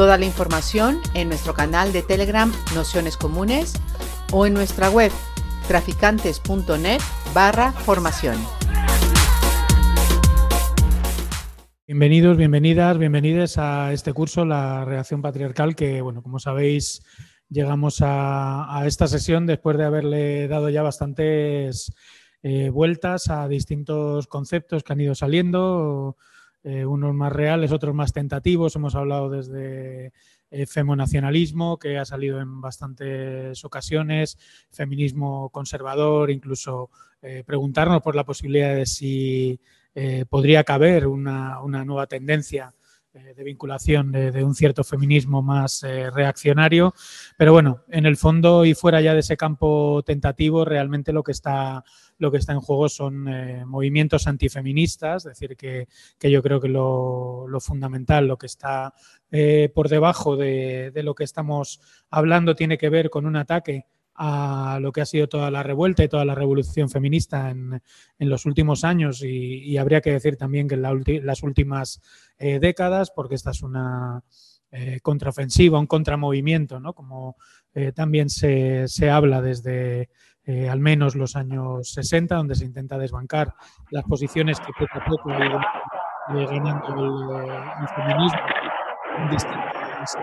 Toda la información en nuestro canal de Telegram Nociones Comunes o en nuestra web traficantes.net barra formación. Bienvenidos, bienvenidas, bienvenidos a este curso, la reacción patriarcal, que, bueno, como sabéis, llegamos a, esta sesión después de haberle dado ya bastantes eh, vueltas a distintos conceptos que han ido saliendo, eh, unos más reales, otros más tentativos. Hemos hablado desde eh, femonacionalismo, que ha salido en bastantes ocasiones, feminismo conservador, incluso preguntarnos por la posibilidad de si podría caber una, una nueva tendencia eh, de vinculación de, un cierto feminismo más eh, reaccionario. Pero bueno, en el fondo y fuera ya de ese campo tentativo, realmente lo que está, lo que está en juego son eh, movimientos antifeministas, es decir, que, yo creo que lo, fundamental, lo que está por debajo de, de lo que estamos hablando tiene que ver con un ataque a lo que ha sido toda la revuelta y toda la revolución feminista en, los últimos años y, habría que decir también que en las últimas eh, décadas, porque esta es una eh, contraofensiva, un contramovimiento, ¿no? como eh, también se, habla desde al menos los años 60, donde se intenta desbancar las posiciones que poco a poco ganando el, feminismo en distintas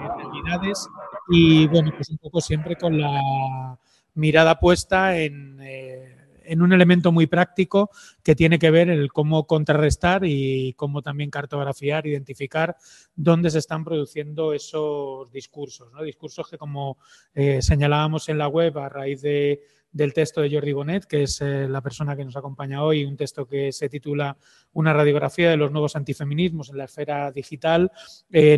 realidades y bueno, pues un poco siempre con la mirada puesta en, eh, en, un elemento muy práctico que tiene que ver el cómo contrarrestar y cómo también cartografiar, identificar dónde se están produciendo esos discursos, ¿no? discursos que como eh, señalábamos en la web a raíz de del texto de Jordi Bonet, que es eh, la persona que nos acompaña hoy, un texto que se titula Una radiografía de los nuevos antifeminismos en la esfera digital.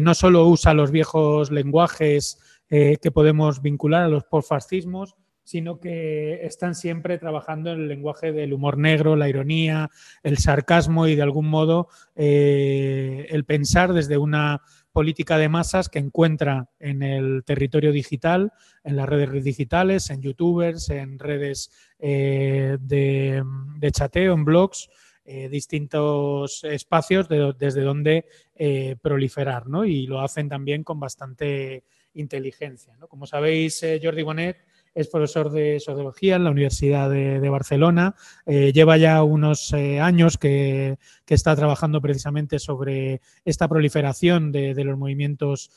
no solo usa los viejos lenguajes eh, que podemos vincular a los postfascismos, sino que están siempre trabajando en el lenguaje del humor negro, la ironía, el sarcasmo y de algún modo eh, el pensar desde una política de masas que encuentra en el territorio digital, en las redes digitales, en youtubers, en redes eh, de, chateo, en blogs, distintos espacios desde donde proliferar, ¿no? Y lo hacen también con bastante inteligencia. ¿no? Como sabéis, eh, Jordi Bonet es profesor de sociología en la Universidad de, Barcelona. Eh, lleva ya unos eh, años que, está trabajando precisamente sobre esta proliferación de, los movimientos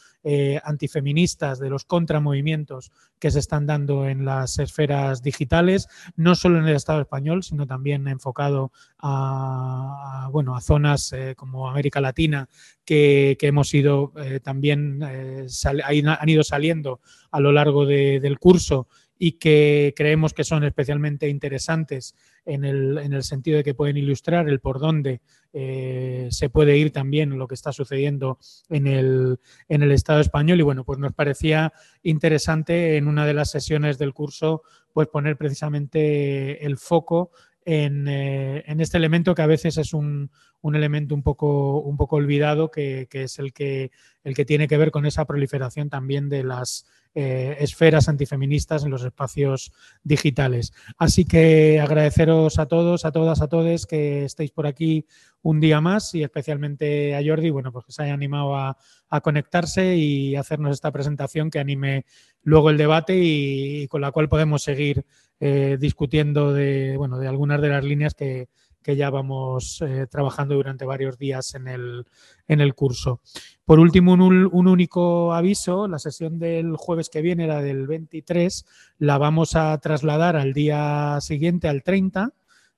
antifeministas, de los contramovimientos que se están dando en las esferas digitales, no solo en el Estado español, sino también enfocado a, bueno, a zonas como América Latina que, hemos ido también, han ido saliendo a lo largo del curso y que creemos que son especialmente interesantes en el, en el sentido de que pueden ilustrar el por dónde eh, se puede ir también lo que está sucediendo en el, en el Estado español. Y bueno, pues nos parecía interesante en una de las sesiones del curso pues poner precisamente el foco en, eh, en, este elemento que a veces es un, un elemento un poco, un poco olvidado, que, que, es el que, el que tiene que ver con esa proliferación también de las eh, esferas antifeministas en los espacios digitales. Así que agradeceros a todos, a todas, a todos que estéis por aquí un día más y especialmente a Jordi, bueno, pues que se haya animado a, conectarse y hacernos esta presentación que anime luego el debate y, con la cual podemos seguir eh, discutiendo de, bueno, de algunas de las líneas que, que ya vamos eh, trabajando durante varios días en el, en el curso. Por último, un, único aviso, la sesión del jueves que viene, la del 23, la vamos a trasladar al día siguiente, al 30,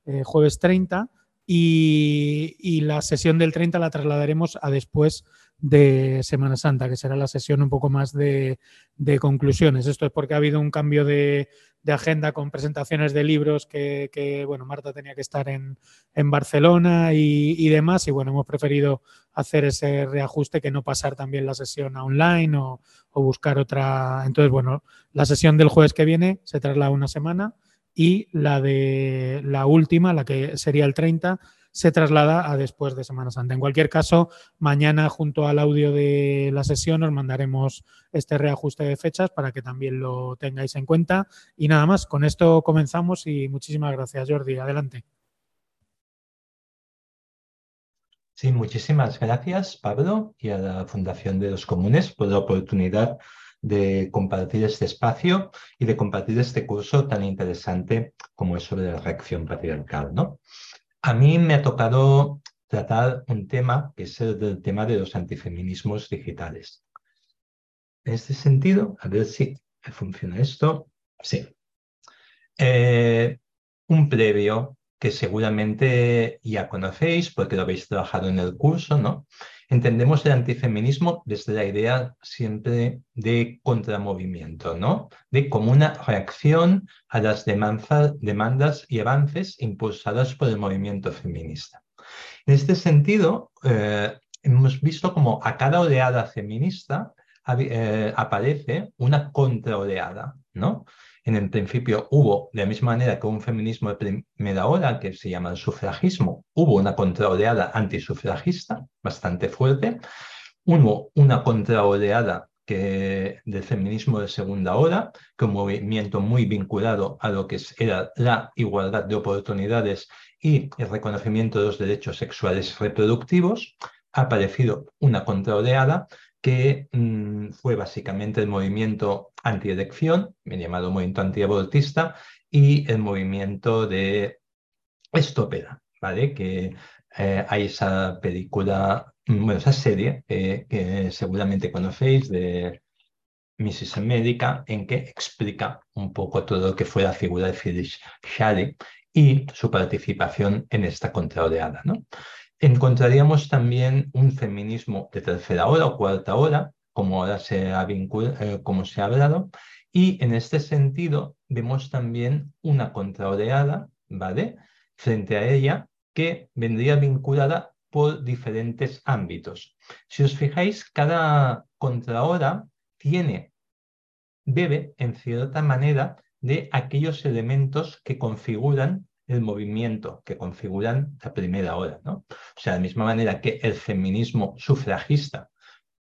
eh, jueves 30, y, la sesión del 30 la trasladaremos a después de Semana Santa, que será la sesión un poco más de, conclusiones. Esto es porque ha habido un cambio de, agenda con presentaciones de libros que, bueno, Marta tenía que estar en, Barcelona y, demás, y bueno, hemos preferido hacer ese reajuste que no pasar también la sesión online o, o buscar otra. Entonces, bueno, la sesión del jueves que viene se traslada una semana y la de la última, la que sería el 30, se traslada a después de Semana Santa. En cualquier caso, mañana junto al audio de la sesión os mandaremos este reajuste de fechas para que también lo tengáis en cuenta. Y nada más, con esto comenzamos y muchísimas gracias, Jordi. Adelante. Sí, muchísimas gracias, Pablo, y a la Fundación de los Comunes por la oportunidad de compartir este espacio y de compartir este curso tan interesante como es sobre la reacción patriarcal. ¿no? A mí me ha tocado tratar un tema que es el tema de los antifeminismos digitales. En este sentido, a ver si funciona esto. Sí. Eh, un previo que seguramente ya conocéis porque lo habéis trabajado en el curso, ¿no? Entendemos el antifeminismo desde la idea siempre de contramovimiento, ¿no? De como una reacción a las demandas y avances impulsadas por el movimiento feminista. En este sentido, eh, hemos visto como a cada oleada feminista eh, aparece una contraoleada, ¿no? En el principio hubo, de la misma manera que un feminismo de primera hora, que se llama el sufragismo, hubo una contraoleada antisufragista bastante fuerte, hubo una contraoleada que, del feminismo de segunda hora, que un movimiento muy vinculado a lo que era la igualdad de oportunidades y el reconocimiento de los derechos sexuales reproductivos, ha aparecido una contraoleada que mm, fue básicamente el movimiento antielección, llamado movimiento antiabortista, y el movimiento de Estopera, ¿vale? Que eh, hay esa película, mm, bueno, esa serie que seguramente conocéis de Mrs. América, en que explica un poco todo lo que fue la figura de Phyllis Shady y su participación en esta contraoreada, ¿no? Encontraríamos también un feminismo de tercera hora o cuarta hora, como ahora se ha, eh, como se ha hablado, y en este sentido vemos también una contraoreada, ¿vale? Frente a ella, que vendría vinculada por diferentes ámbitos. Si os fijáis, cada contrahora tiene, bebe en cierta manera de aquellos elementos que configuran el movimiento que configuran la primera hora. ¿no? O sea, de la misma manera que el feminismo sufragista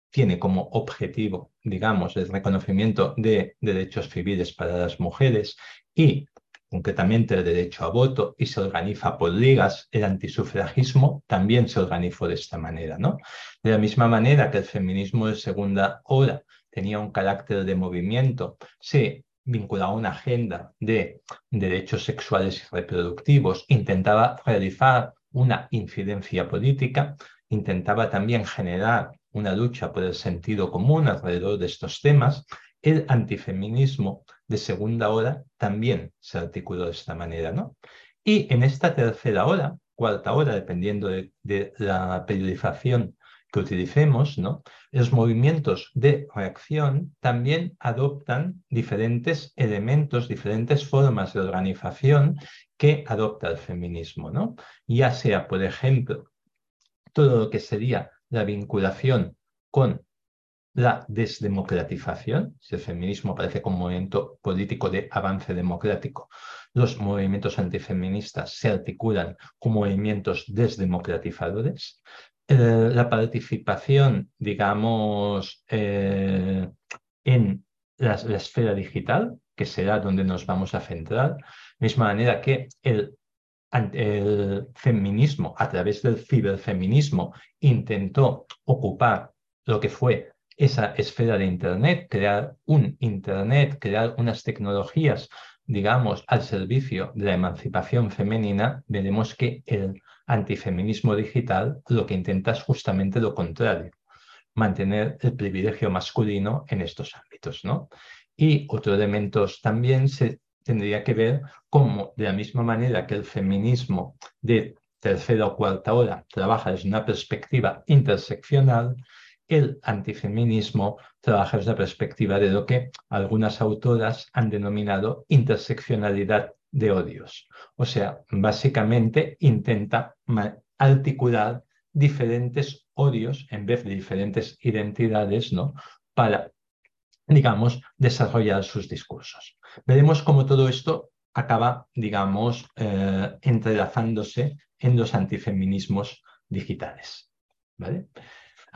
tiene como objetivo, digamos, el reconocimiento de derechos civiles para las mujeres y concretamente el derecho a voto y se organiza por ligas, el antisufragismo también se organizó de esta manera. ¿no? De la misma manera que el feminismo de segunda hora tenía un carácter de movimiento, se vinculado a una agenda de derechos sexuales y reproductivos, intentaba realizar una incidencia política, intentaba también generar una lucha por el sentido común alrededor de estos temas, el antifeminismo de segunda hora también se articuló de esta manera. ¿no? Y en esta tercera hora, cuarta hora, dependiendo de, de la periodización que utilicemos, ¿no? los movimientos de reacción también adoptan diferentes elementos, diferentes formas de organización que adopta el feminismo, ¿no? ya sea, por ejemplo, todo lo que sería la vinculación con la desdemocratización, si el feminismo aparece como movimiento político de avance democrático, los movimientos antifeministas se articulan como movimientos desdemocratizadores, eh, la participación, digamos, eh, en la, esfera digital, que será donde nos vamos a centrar, misma manera que el, el feminismo, a través del ciberfeminismo, intentó ocupar lo que fue esa esfera de Internet, crear un Internet, crear unas tecnologías, digamos, al servicio de la emancipación femenina, veremos que el antifeminismo digital lo que intenta es justamente lo contrario, mantener el privilegio masculino en estos ámbitos. ¿no? Y otro elemento también se tendría que ver cómo, de la misma manera que el feminismo de tercera o cuarta hora trabaja desde una perspectiva interseccional, el antifeminismo trabaja desde la perspectiva de lo que algunas autoras han denominado interseccionalidad de odios. O sea, básicamente intenta articular diferentes odios en vez de diferentes identidades, ¿no? Para, digamos, desarrollar sus discursos. Veremos cómo todo esto acaba, digamos, eh, entrelazándose en los antifeminismos digitales. ¿vale?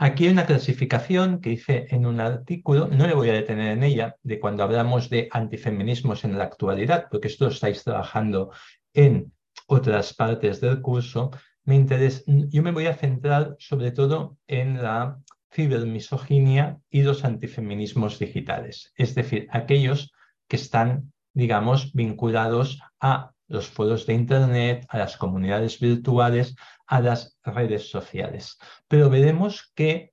Aquí hay una clasificación que hice en un artículo, no le voy a detener en ella, de cuando hablamos de antifeminismos en la actualidad, porque esto estáis trabajando en otras partes del curso. Me interesa, yo me voy a centrar sobre todo en la cibermisoginia y los antifeminismos digitales, es decir, aquellos que están, digamos, vinculados a los foros de Internet, a las comunidades virtuales, a las redes sociales. Pero veremos que,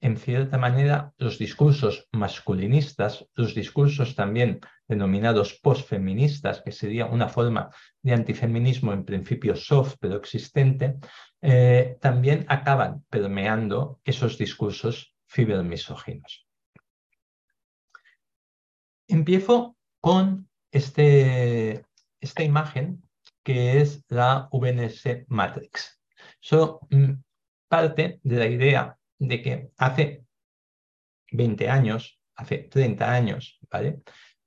en cierta manera, los discursos masculinistas, los discursos también denominados postfeministas, que sería una forma de antifeminismo en principio soft pero existente, eh, también acaban permeando esos discursos cibermisóginos. Empiezo con este esta imagen que es la VNS Matrix. Eso mm, parte de la idea de que hace 20 años, hace 30 años.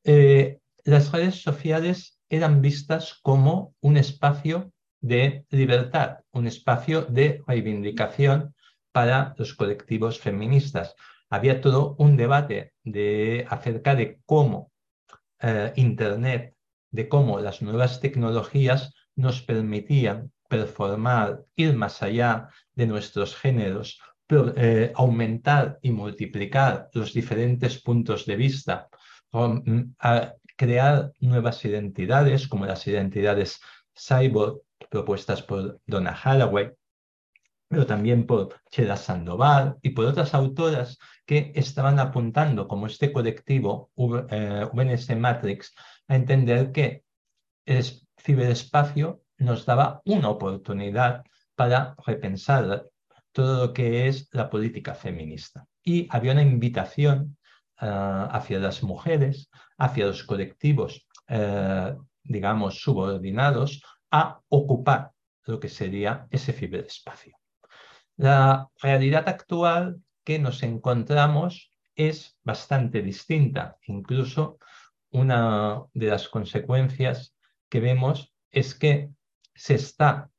Eh, las redes sociales eran vistas como un espacio de libertad, un espacio de reivindicación para los colectivos feministas. Había todo un debate de, acerca de cómo eh, Internet de cómo las nuevas tecnologías nos permitían performar, ir más allá de nuestros géneros, eh, aumentar y multiplicar los diferentes puntos de vista, mm, crear nuevas identidades como las identidades cyborg propuestas por Donna Haraway, pero también por Chela Sandoval y por otras autoras que estaban apuntando como este colectivo VNS eh, Matrix a entender que el ciberespacio nos daba una oportunidad para repensar todo lo que es la política feminista. Y había una invitación ah, hacia las mujeres, hacia los colectivos, eh, digamos, subordinados, a ocupar lo que sería ese ciberespacio. La realidad actual que nos encontramos es bastante distinta, incluso una de las consecuencias que vemos es que se está,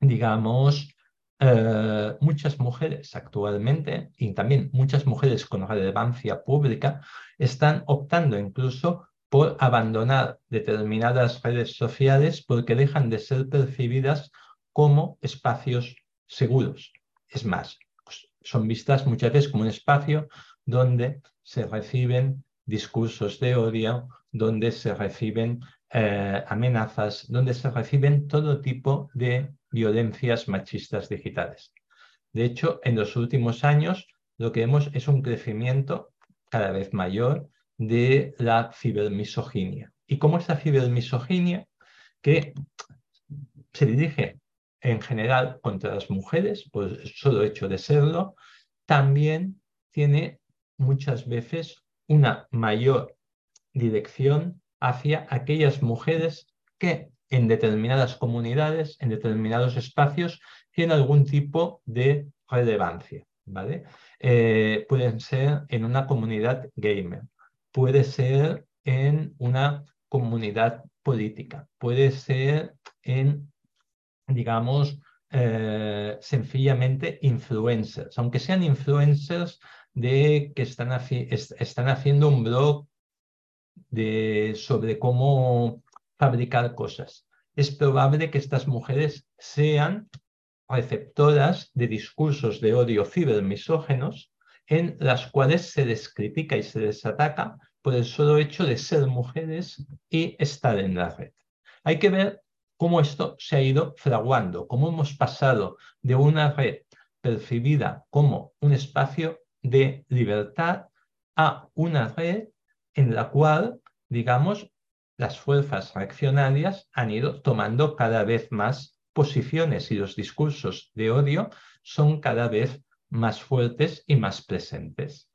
digamos, eh, muchas mujeres actualmente y también muchas mujeres con relevancia pública están optando incluso por abandonar determinadas redes sociales porque dejan de ser percibidas como espacios seguros. Es más, pues, son vistas muchas veces como un espacio donde se reciben discursos de odio, donde se reciben eh, amenazas, donde se reciben todo tipo de violencias machistas digitales. De hecho, en los últimos años lo que vemos es un crecimiento cada vez mayor de la cibermisoginia. ¿Y cómo es la cibermisoginia? Que se dirige en general contra las mujeres, por el solo hecho de serlo, también tiene muchas veces una mayor dirección hacia aquellas mujeres que en determinadas comunidades, en determinados espacios, tienen algún tipo de relevancia. ¿vale? Eh, pueden ser en una comunidad gamer, puede ser en una comunidad política, puede ser en, digamos, eh, sencillamente influencers, aunque sean influencers de que están, están haciendo un blog de, sobre cómo fabricar cosas. Es probable que estas mujeres sean receptoras de discursos de odio cibermisógenos en las cuales se les critica y se les ataca por el solo hecho de ser mujeres y estar en la red. Hay que ver cómo esto se ha ido fraguando, cómo hemos pasado de una red percibida como un espacio de libertad a una red en la cual, digamos, las fuerzas reaccionarias han ido tomando cada vez más posiciones y los discursos de odio son cada vez más fuertes y más presentes.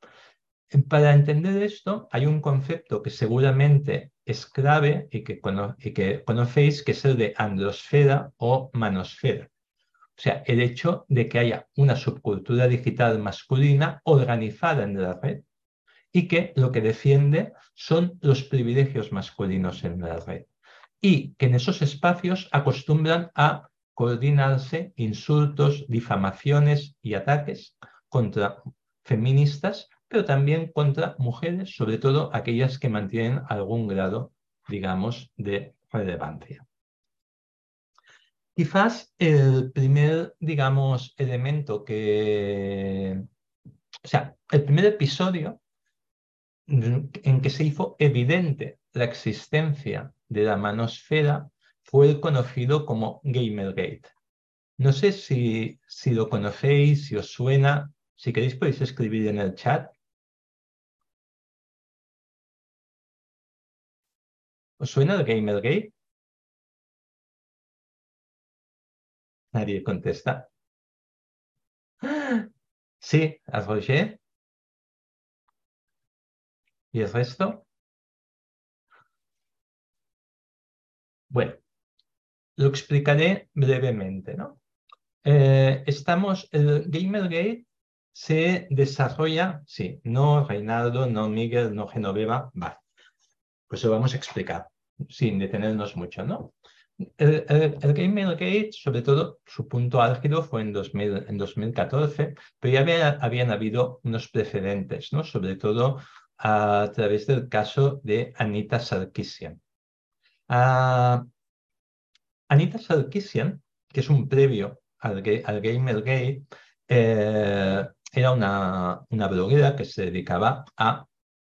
Para entender esto, hay un concepto que seguramente es clave y que, conocéis, que es el de androsfera o manosfera. O sea, el hecho de que haya una subcultura digital masculina organizada en la red y que lo que defiende son los privilegios masculinos en la red. Y que en esos espacios acostumbran a coordinarse insultos, difamaciones y ataques contra feministas, pero también contra mujeres, sobre todo aquellas que mantienen algún grado, digamos, de relevancia. Quizás el primer, digamos, elemento que, o sea, el primer episodio en que se hizo evidente la existencia de la manosfera fue el conocido como Gamergate. No sé si, si lo conocéis, si os suena. Si queréis podéis escribir en el chat. ¿Os suena el Gamergate? Nadie contesta. Sí, a Roger. ¿Y el resto? Bueno, lo explicaré brevemente. ¿no? Eh, estamos, el Gamergate se desarrolla, sí, no Reinaldo, no Miguel, no Genoveva, va. Pues lo vamos a explicar sin detenernos mucho, ¿no? El, el, Gamergate, sobre todo, su punto álgido fue en, 2000, en 2014, pero ya habían habido unos precedentes, ¿no? Sobre todo a través del caso de Anita Sarkeesian. Ah, Anita Sarkeesian, que es un previo al, al Gamergate, eh, era una, una bloguera que se dedicaba a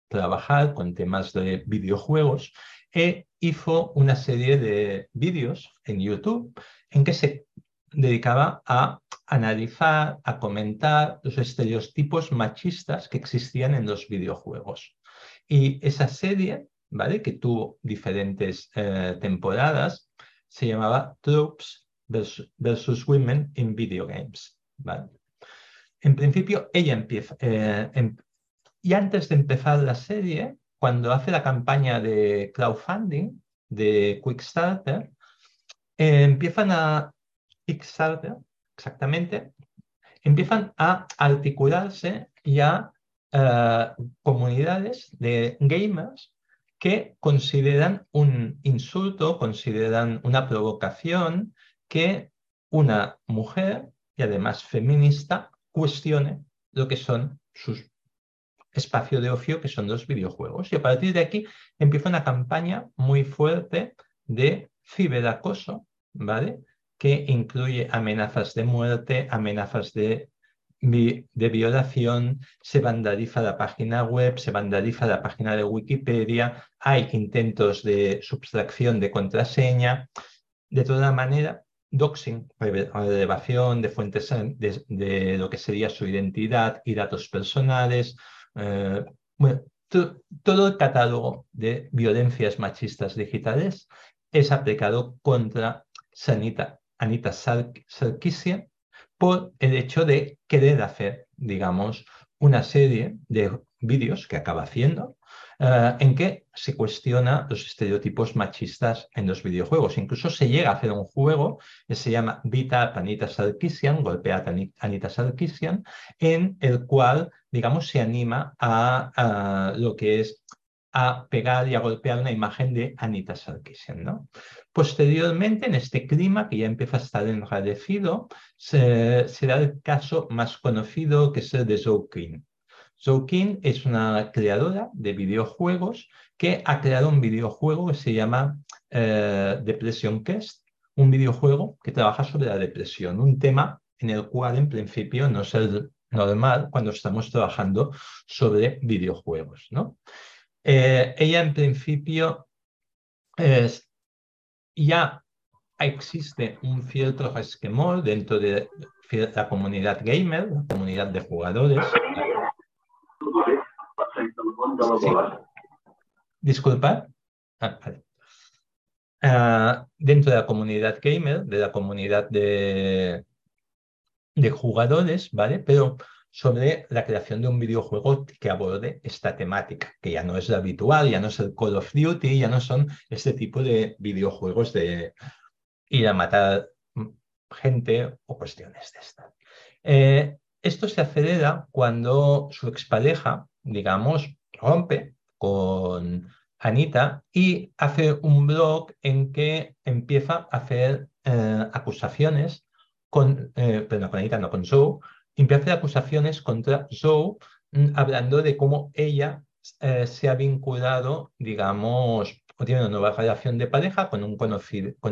trabajar con temas de videojuegos e hizo una serie de vídeos en YouTube en que se dedicaba a analizar, a comentar los estereotipos machistas que existían en los videojuegos. Y esa serie, ¿vale? que tuvo diferentes eh, temporadas, se llamaba Tropes versus, Women in Video Games. En principio, ella empieza, eh, em, y antes de empezar la serie, cuando hace la campaña de crowdfunding de Quickstarter, eh, empiezan a Kickstarter, exactamente, empiezan a articularse ya eh, comunidades de gamers que consideran un insulto, consideran una provocación que una mujer, y además feminista, cuestione lo que son sus espacio de ocio que son los videojuegos. Y a partir de aquí empieza una campaña muy fuerte de ciberacoso, ¿vale? Que incluye amenazas de muerte, amenazas de, de violación, se vandaliza la página web, se vandaliza la página de Wikipedia, hay intentos de subtracción de contraseña. De toda manera, doxing, relevación de fuentes de, lo que sería su identidad y datos personales, eh, bueno, todo el catálogo de violencias machistas digitales es aplicado contra Sanita, Anita Sarkeesian por el hecho de querer hacer, digamos, una serie de vídeos que acaba haciendo eh, en que se cuestiona los estereotipos machistas en los videojuegos. Incluso se llega a hacer un juego que se llama Vita Anita Sarkeesian, Golpea Anita Sarkeesian, en el cual, digamos, se anima a, lo que es a pegar y a golpear una imagen de Anita Sarkeesian. ¿no? Posteriormente, en este clima que ya empieza a estar enrarecido, se, será el caso más conocido que es el de Zoukin. Zoukin es una creadora de videojuegos que ha creado un videojuego que se llama eh, Depression Quest, un videojuego que trabaja sobre la depresión, un tema en el cual en principio no es el normal cuando estamos trabajando sobre videojuegos. ¿no? Eh, ella en principio ya existe un cierto resquemor dentro de la comunidad gamer, la comunidad de jugadores, Disculpa. Ah, ah, dentro de la comunidad gamer, de la comunidad de, de jugadores, ¿vale? Pero sobre la creación de un videojuego que aborde esta temática, que ya no es la habitual, ya no es el Call of Duty, ya no son este tipo de videojuegos de ir a matar gente o cuestiones de estas. Eh, esto se acelera cuando su expareja, digamos, rompe con Anita y hace un blog en que empieza a hacer eh, acusaciones con, eh, perdón, con Anita, no con Zoe, empieza a hacer acusaciones contra Zoe mm, hablando de cómo ella se ha vinculado, digamos, o tiene una nueva relación de pareja con un con,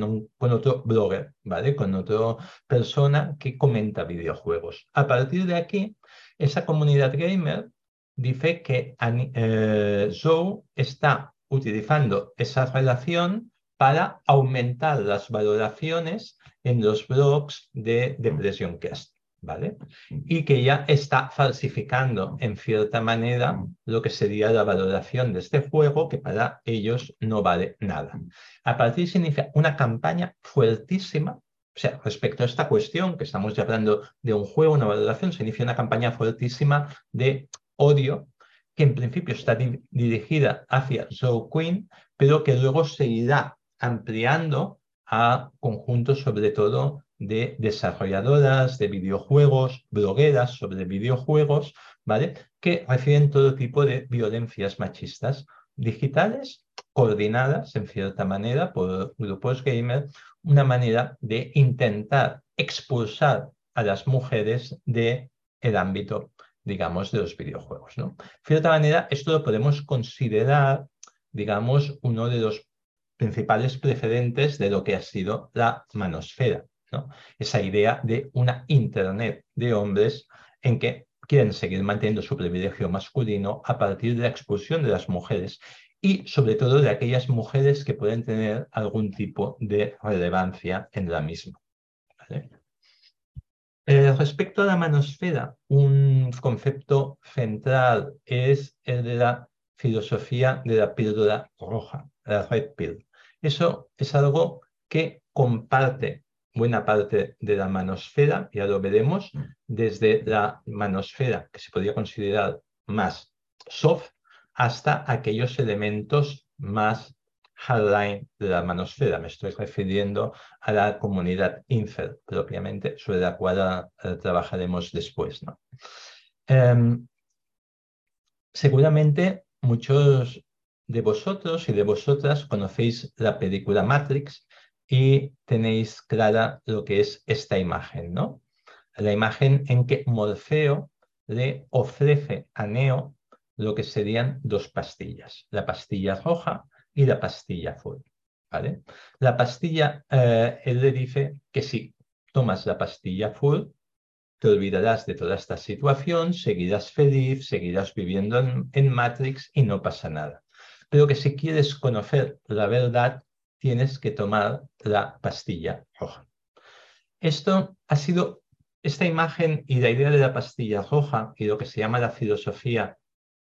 un, con otro blogger, ¿vale? Con otra persona que comenta videojuegos. A partir de aquí, esa comunidad gamer dice que eh, Zoe está utilizando esa relación para aumentar las valoraciones en los blogs de Depression Cast. ¿vale? Y que ya está falsificando en cierta manera lo que sería la valoración de este juego, que para ellos no vale nada. A partir se inicia una campaña fuertísima, o sea, respecto a esta cuestión, que estamos ya hablando de un juego, una valoración, se inicia una campaña fuertísima de odio que en principio está dirigida hacia Zoe Queen, pero que luego se irá ampliando a conjuntos, sobre todo de desarrolladoras de videojuegos, blogueras sobre videojuegos, ¿vale? Que reciben todo tipo de violencias machistas digitales coordinadas en cierta manera por grupos gamer, una manera de intentar expulsar a las mujeres del el ámbito, digamos, de los videojuegos. ¿no? De cierta manera, esto lo podemos considerar, digamos, uno de los principales precedentes de lo que ha sido la manosfera. Esa idea de una Internet de hombres en que quieren seguir manteniendo su privilegio masculino a partir de la expulsión de las mujeres y sobre todo de aquellas mujeres que pueden tener algún tipo de relevancia en la misma. Eh, respecto a la manosfera, un concepto central es el de la filosofía de la píldora roja, la red pill. Eso es algo que comparte buena parte de la manosfera, ya lo veremos, desde la manosfera que se podría considerar más soft hasta aquellos elementos más hardline de la manosfera. Me estoy refiriendo a la comunidad Infer, propiamente, sobre la cual eh, trabajaremos después. Em, seguramente muchos de vosotros y de vosotras conocéis la película Matrix y tenéis clara lo que es esta imagen, ¿no? La imagen en que Morfeo le ofrece a Neo lo que serían dos pastillas, la pastilla roja y la pastilla azul. ¿vale? La pastilla, eh, él le dice que si tomas la pastilla azul, te olvidarás de toda esta situación, seguirás feliz, seguirás viviendo en Matrix y no pasa nada. Pero que si quieres conocer la verdad, tienes que tomar la pastilla roja. Esto ha sido, esta imagen y la idea de la pastilla roja y lo que se llama la filosofía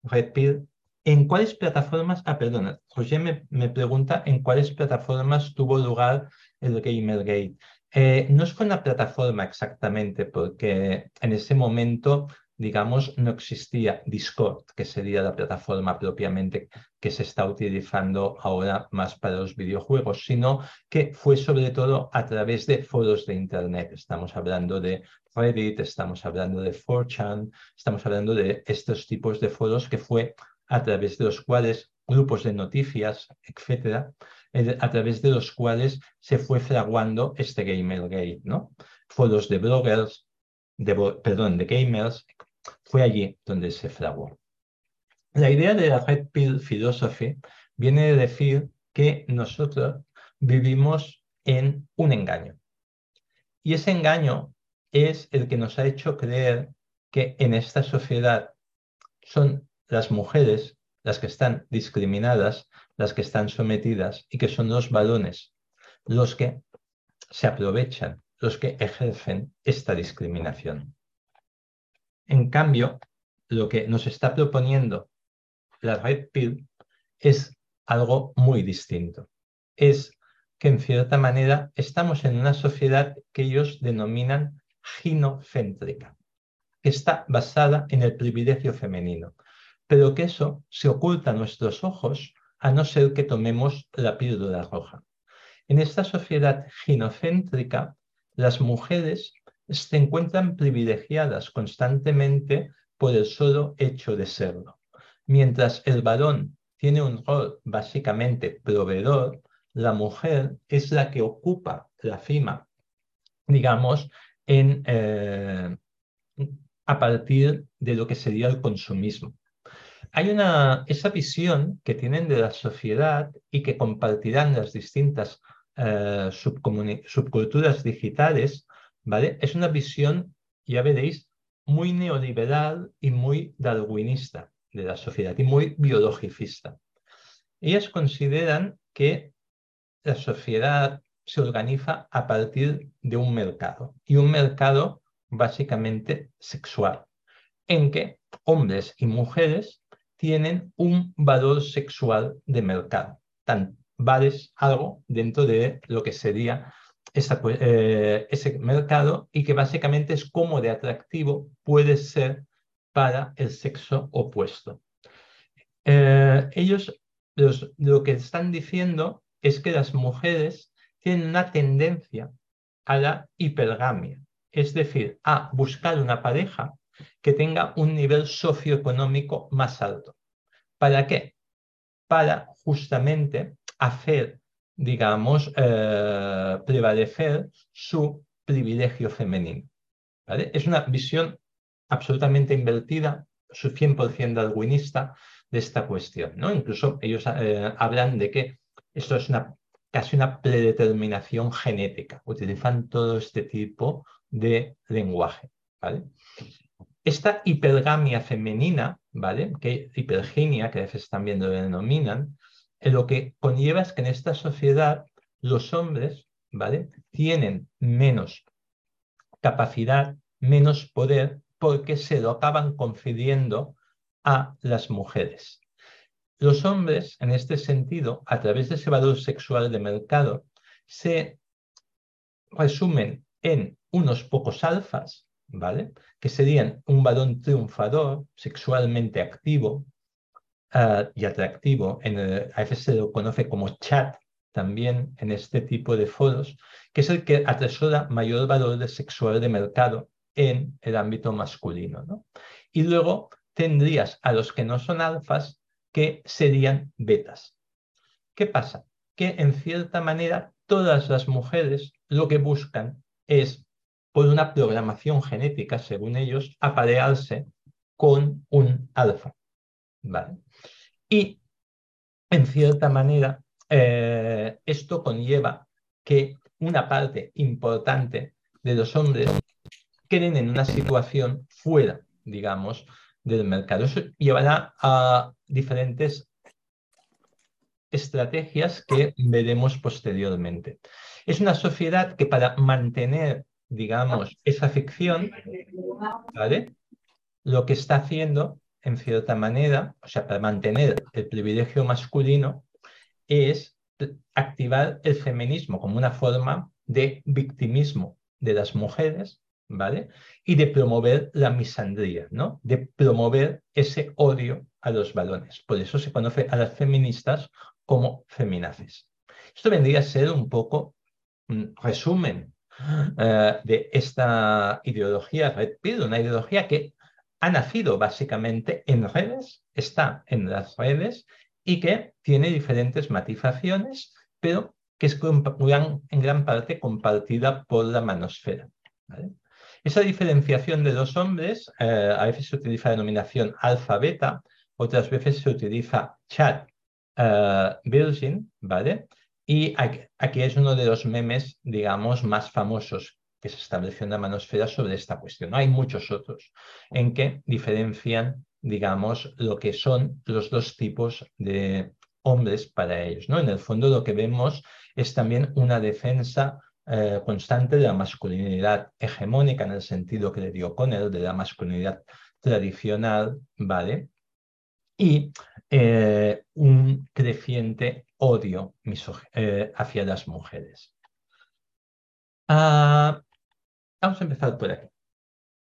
Red Pill, ¿en cuáles plataformas, ah, perdona, José me, pregunta en cuáles plataformas tuvo lugar el Gamergate. Eh, no es con la plataforma exactamente, porque en ese momento digamos, no existía Discord, que sería la plataforma propiamente que se está utilizando ahora más para los videojuegos, sino que fue sobre todo a través de foros de Internet. Estamos hablando de Reddit, estamos hablando de 4chan, estamos hablando de estos tipos de foros que fue a través de los cuales grupos de noticias, etcétera, eh, a través de los cuales se fue fraguando este Gamergate, ¿no? Foros de bloggers, de, perdón, de gamers, fue allí donde se fraguó. La idea de la Red Pill Philosophy viene de decir que nosotros vivimos en un engaño. Y ese engaño es el que nos ha hecho creer que en esta sociedad son las mujeres las que están discriminadas, las que están sometidas y que son los varones los que se aprovechan, los que ejercen esta discriminación. En cambio, lo que nos está proponiendo la Red Pill es algo muy distinto. Es que en cierta manera estamos en una sociedad que ellos denominan ginocéntrica, que está basada en el privilegio femenino, pero que eso se oculta a nuestros ojos a no ser que tomemos la píldora roja. En esta sociedad ginocéntrica, las mujeres se encuentran privilegiadas constantemente por el solo hecho de serlo. Mientras el varón tiene un rol básicamente proveedor, la mujer es la que ocupa la cima, digamos, eh, a partir de lo que sería el consumismo. Hay una, esa visión que tienen de la sociedad y que compartirán las distintas eh, subculturas digitales, ¿vale? Es una visión, ya veréis, muy neoliberal y muy darwinista de la sociedad y muy biologicista. Ellas consideran que la sociedad se organiza a partir de un mercado y un mercado básicamente sexual, en que hombres y mujeres tienen un valor sexual de mercado. Tan, vales algo dentro de lo que sería eh, ese mercado y que básicamente es cómo de atractivo puede ser para el sexo opuesto. Eh, ellos lo que están diciendo es que las mujeres tienen una tendencia a la hipergamia, es decir, a buscar una pareja que tenga un nivel socioeconómico más alto. ¿Para qué? Para justamente hacer digamos, eh, prevalecer su privilegio femenino. Es una visión absolutamente invertida, su 100% darwinista de esta cuestión. ¿no? Incluso ellos eh, hablan de que esto es una, casi una predeterminación genética. Utilizan todo este tipo de lenguaje. ¿vale? Esta hipergamia femenina, ¿vale? que hiperginia, que a veces también lo denominan, lo que conlleva es que en esta sociedad los hombres ¿vale? tienen menos capacidad, menos poder, porque se lo acaban confiriendo a las mujeres. Los hombres, en este sentido, a través de ese valor sexual de mercado, se resumen en unos pocos alfas, ¿vale? Que serían un varón triunfador, sexualmente activo, Ah, y atractivo. En a veces se lo conoce como chat también en este tipo de foros, que es el que atesora mayor valor de sexual de mercado en el ámbito masculino. ¿no? Y luego tendrías a los que no son alfas, que serían betas. ¿Qué pasa? Que en cierta manera todas las mujeres lo que buscan es, por una programación genética, según ellos, aparearse con un alfa. ¿Vale? Y, en cierta manera, eh, esto conlleva que una parte importante de los hombres queden en una situación fuera, digamos, del mercado. Eso llevará a diferentes estrategias que veremos posteriormente. Es una sociedad que para mantener, digamos, esa ficción, ¿vale? Lo que está haciendo en cierta manera, o sea, para mantener el privilegio masculino, es activar el feminismo como una forma de victimismo de las mujeres, ¿vale? Y de promover la misandría, ¿no? De promover ese odio a los varones. Por eso se conoce a las feministas como feminazis. Esto vendría a ser un poco un resumen eh, de esta ideología repito, una ideología que ha nacido básicamente en redes, está en las redes y que tiene diferentes matizaciones, pero que es en gran parte compartida por la manosfera. Esa diferenciación de dos hombres, eh, a veces se utiliza la denominación alfa-beta, otras veces se utiliza chat uh, virgin, ¿vale? Y aquí es uno de los memes, digamos, más famosos que se estableció en la manosfera sobre esta cuestión. Hay muchos otros en que diferencian, digamos, lo que son los dos tipos de hombres para ellos. ¿no? En el fondo lo que vemos es también una defensa eh, constante de la masculinidad hegemónica en el sentido que le dio Conner, de la masculinidad tradicional, ¿vale? Y eh, un creciente odio eh, hacia las mujeres. Ah, vamos a empezar por aquí.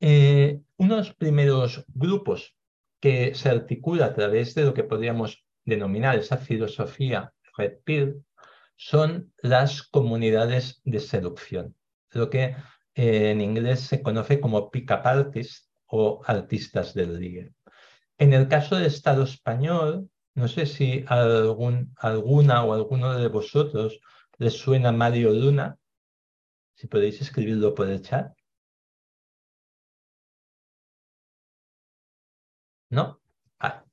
Eh, uno de los primeros grupos que se articula a través de lo que podríamos denominar esa filosofía Red Pill son las comunidades de seducción, lo que en inglés se conoce como pick-up artists o artistas del ligue. En el caso del Estado español, no sé si alguna o alguno de vosotros les suena Mario Luna. Si podéis escribirlo por el chat. ¿No? Ah.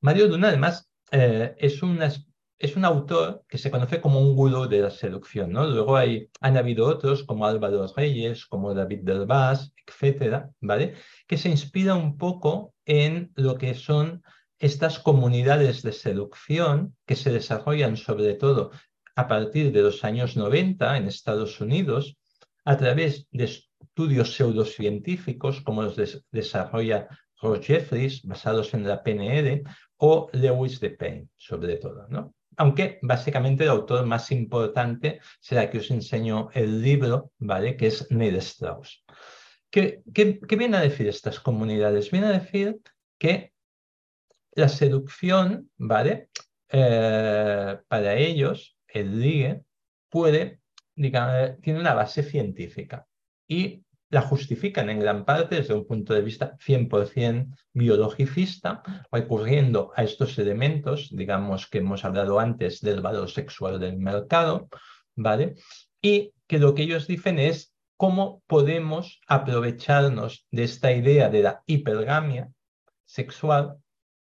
Mario Luna, además, eh, es una, es un autor que se conoce como un gurú de la seducción, ¿no? Luego hay, han habido otros como Álvaro Reyes, como David Delbas, etcétera, ¿vale? Que se inspira un poco en lo que son estas comunidades de seducción que se desarrollan sobre todo a partir de los años 90 en Estados Unidos a través de estudios pseudocientíficos como los desarrolla Ross Jeffries basados en la PNR o Lewis de Payne sobre todo, ¿no? Aunque básicamente el autor más importante será que os enseño el libro, ¿vale? Que es Neil Strauss. ¿Qué, viene a decir estas comunidades? Viene a decir que la seducción, ¿vale? Eh, para ellos, el ligue puede, digamos, tiene una base científica y la justifican en gran parte desde un punto de vista 100% biologicista, recurriendo a estos elementos, digamos, que hemos hablado antes del valor sexual del mercado, ¿vale? Y que lo que ellos dicen es cómo podemos aprovecharnos de esta idea de la hipergamia sexual,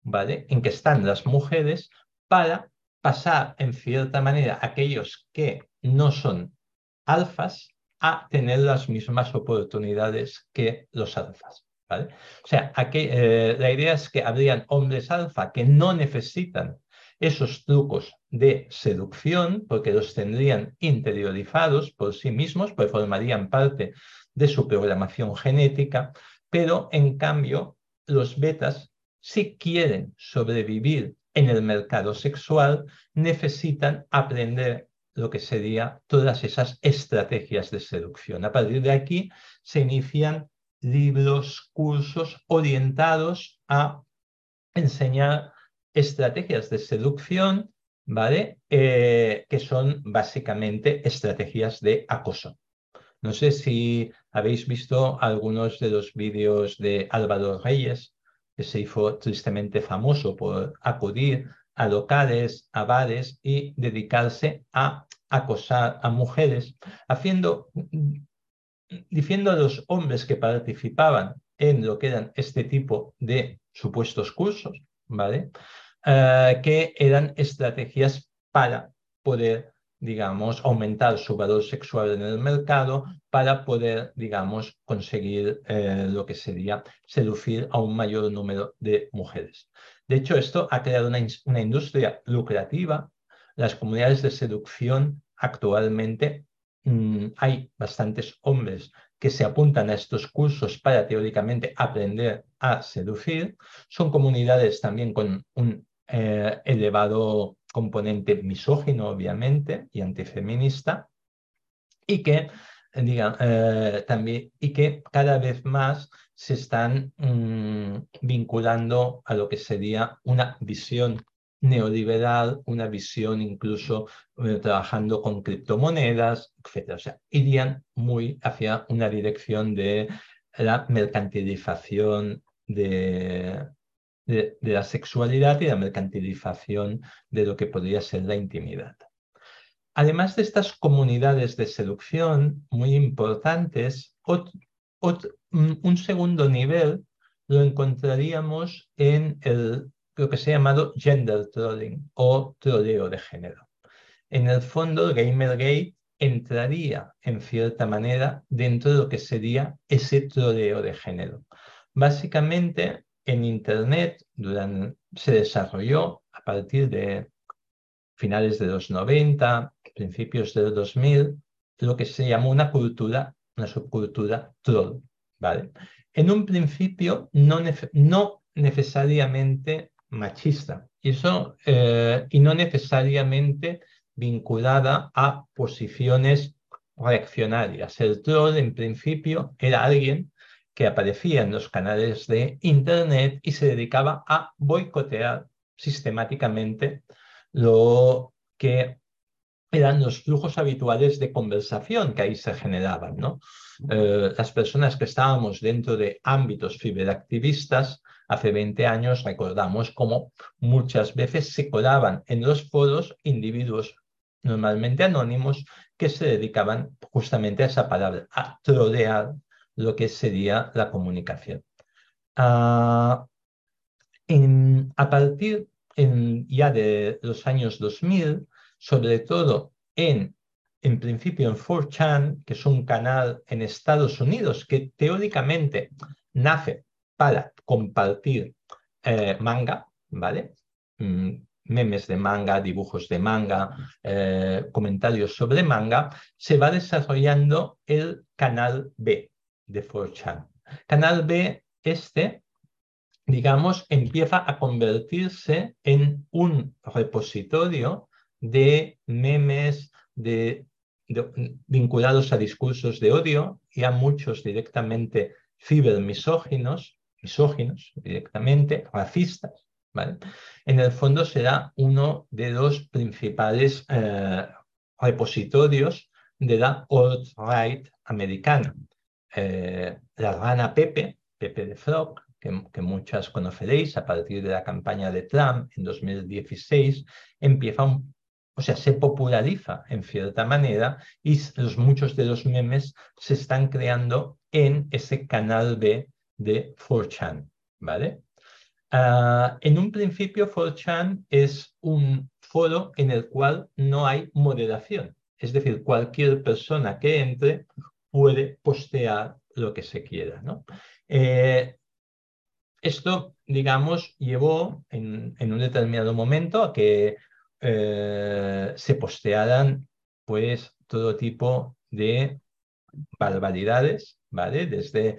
¿vale? En que están las mujeres para pasar, en cierta manera, aquellos que no son alfas a tener las mismas oportunidades que los alfas. ¿vale? O sea, aquí, eh, la idea es que habrían hombres alfa que no necesitan esos trucos de seducción porque los tendrían interiorizados por sí mismos, pues formarían parte de su programación genética, pero en cambio los betas, si quieren sobrevivir en el mercado sexual, necesitan aprender lo que sería todas esas estrategias de seducción. A partir de aquí se inician libros, cursos orientados a enseñar estrategias de seducción, ¿vale? Eh, que son básicamente estrategias de acoso. No sé si habéis visto algunos de los vídeos de Álvaro Reyes, que se hizo tristemente famoso por acudir a locales, a bares y dedicarse a acosar a mujeres, diciendo a los hombres que participaban en lo que eran este tipo de supuestos cursos, ¿vale? Eh, que eran estrategias para poder, digamos, aumentar su valor sexual en el mercado, para poder, digamos, conseguir eh, lo que sería seducir a un mayor número de mujeres. De hecho, esto ha creado una, industria lucrativa. Las comunidades de seducción actualmente mm, hay bastantes hombres que se apuntan a estos cursos para teóricamente aprender a seducir. Son comunidades también con un eh, elevado componente misógino, obviamente, y antifeminista, y que, eh, también, y que cada vez más se están mm, vinculando a lo que sería una visión neoliberal, una visión incluso eh, trabajando con criptomonedas, etc. O sea, irían muy hacia una dirección de la mercantilización de, de, la sexualidad y la mercantilización de lo que podría ser la intimidad. Además de estas comunidades de seducción muy importantes, un segundo nivel lo encontraríamos en el, lo que se ha llamado gender trolling o troleo de género. En el fondo, Gamergate entraría en cierta manera dentro de lo que sería ese troleo de género. Básicamente, en Internet se desarrolló a partir de finales de los 90, principios del 2000, lo que se llamó una cultura, una subcultura troll. ¿vale? En un principio no, no necesariamente machista. Y eso, eh, y no necesariamente vinculada a posiciones reaccionarias. El troll, en principio, era alguien que aparecía en los canales de Internet y se dedicaba a boicotear sistemáticamente lo que eran los flujos habituales de conversación que ahí se generaban. ¿no? Eh, las personas que estábamos dentro de ámbitos ciberactivistas hace 20 años recordamos cómo muchas veces se colaban en los foros individuos normalmente anónimos que se dedicaban justamente a esa palabra, a trolear lo que sería la comunicación. Ah, a partir ya de los años 2000, sobre todo en, en principio en 4chan, que es un canal en Estados Unidos que teóricamente nace para compartir eh, manga, ¿vale? Mm, memes de manga, dibujos de manga, eh, comentarios sobre manga, se va desarrollando el canal B de 4chan. Canal B, este, digamos, empieza a convertirse en un repositorio de memes, de, vinculados a discursos de odio y a muchos directamente cibermisóginos, misóginos directamente, racistas. ¿vale? En el fondo será uno de los principales eh, repositorios de la alt-right americana. Eh, la rana Pepe, Pepe de Frog, que, que, muchas conoceréis a partir de la campaña de Trump en 2016, empieza un o sea, se populariza en cierta manera y los, muchos de los memes se están creando en ese canal B de 4chan, ¿vale? Ah, en un principio, 4chan es un foro en el cual no hay moderación. Es decir, cualquier persona que entre puede postear lo que se quiera. ¿no? Eh, esto, digamos, llevó en, en, un determinado momento a que eh, se postearan pues todo tipo de barbaridades, ¿vale? Desde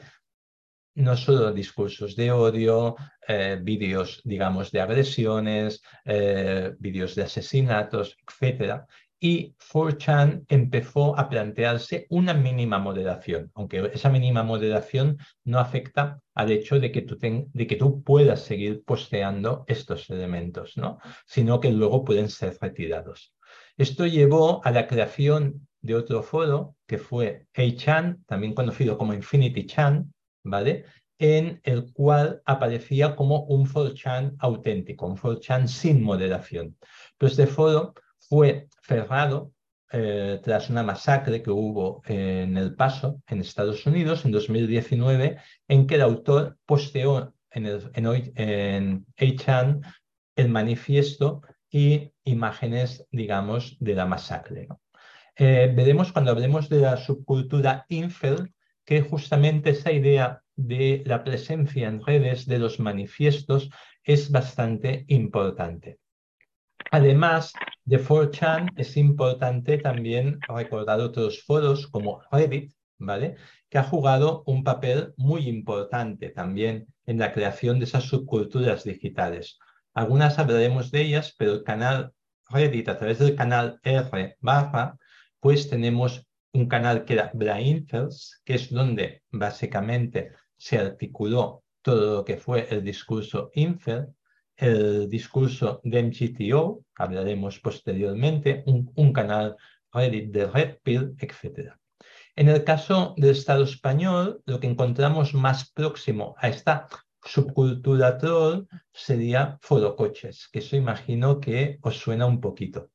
no solo discursos de odio, eh, vídeos, digamos, de agresiones, eh, vídeos de asesinatos, etcétera, y 4chan empezó a plantearse una mínima moderación, aunque esa mínima moderación no afecta al hecho de que tú, puedas seguir posteando estos elementos, ¿no? sino que luego pueden ser retirados. Esto llevó a la creación de otro foro que fue A-Chan, también conocido como Infinity Chan, ¿vale? en el cual aparecía como un 4chan auténtico, un 4chan sin moderación. Pero este foro fue cerrado eh, tras una masacre que hubo en El Paso, en Estados Unidos, en 2019, en que el autor posteó en, el, en, en el manifiesto y imágenes, digamos, de la masacre. Eh, veremos cuando hablemos de la subcultura infel que justamente esa idea de la presencia en redes de los manifiestos es bastante importante. Además de 4chan, es importante también recordar otros foros como Reddit, ¿vale? que ha jugado un papel muy importante también en la creación de esas subculturas digitales. Algunas hablaremos de ellas, pero el canal Reddit, a través del canal R barra, pues tenemos un canal que era Brainfels, que es donde básicamente se articuló todo lo que fue el discurso Infel, el discurso de MGTO, hablaremos posteriormente, un, canal Reddit de Red Pill, etc. En el caso del Estado español, lo que encontramos más próximo a esta subcultura troll sería forocoches, que eso imagino que os suena un poquito.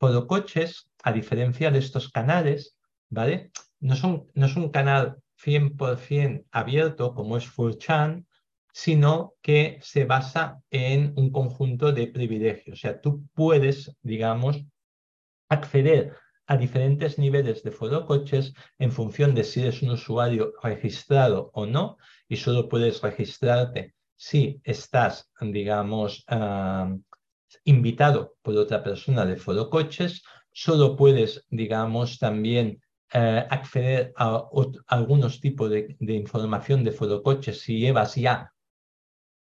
Forocoches, a diferencia de estos canales, ¿vale? No, son, no es un canal 100% abierto como es 4chan, sino que se basa en un conjunto de privilegios. O sea, tú puedes, digamos, acceder a diferentes niveles de forocoches en función de si eres un usuario registrado o no, y solo puedes registrarte si estás, digamos, invitado por otra persona de forocoches, solo puedes, digamos, también eh, acceder a, algunos tipos de, de, información de forocoches si llevas ya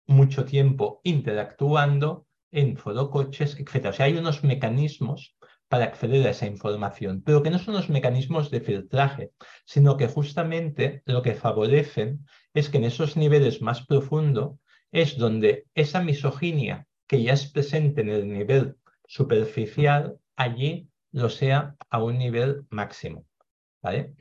mucho tiempo interactuando en forocoches, etc. O sea, hay unos mecanismos para acceder a esa información, pero que no son los mecanismos de filtraje, sino que justamente lo que favorecen es que en esos niveles más profundos es donde esa misoginia que ya es presente en el nivel superficial, allí lo sea a un nivel máximo. ¿vale?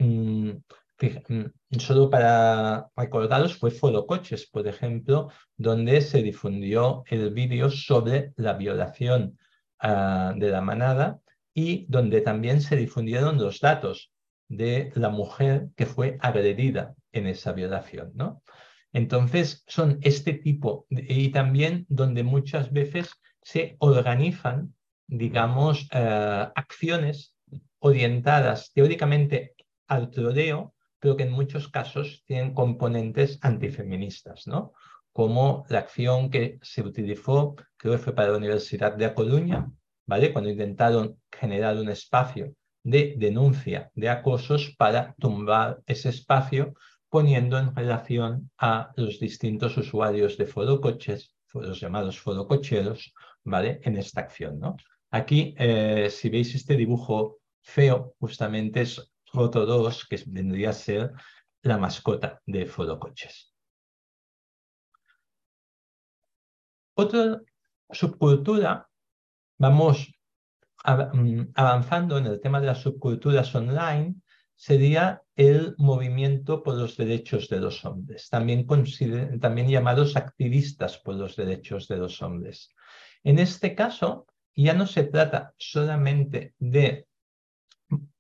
Mm, solo para recordaros, fue Foro Coches, por ejemplo, donde se difundió el vídeo sobre la violación ah, de la manada y donde también se difundieron los datos de la mujer que fue agredida en esa violación. ¿no? Entonces, son este tipo, y también donde muchas veces se organizan, digamos, eh, acciones orientadas teóricamente al troleo, pero que en muchos casos tienen componentes antifeministas, ¿no? Como la acción que se utilizó, creo que fue para la Universidad de A Coruña, ¿vale? Cuando intentaron generar un espacio de denuncia de acosos para tumbar ese espacio poniendo en relación a los distintos usuarios de forocoches, los llamados forococheros, ¿vale? En esta acción, ¿no? Aquí, eh, si veis este dibujo feo, justamente es Foto 2, que vendría a ser la mascota de forocoches. Otra subcultura vamos mm, avanzando en el tema de las subculturas online, sería el movimiento por los derechos de los hombres, también, también llamados activistas por los derechos de los hombres. En este caso, ya no se trata solamente de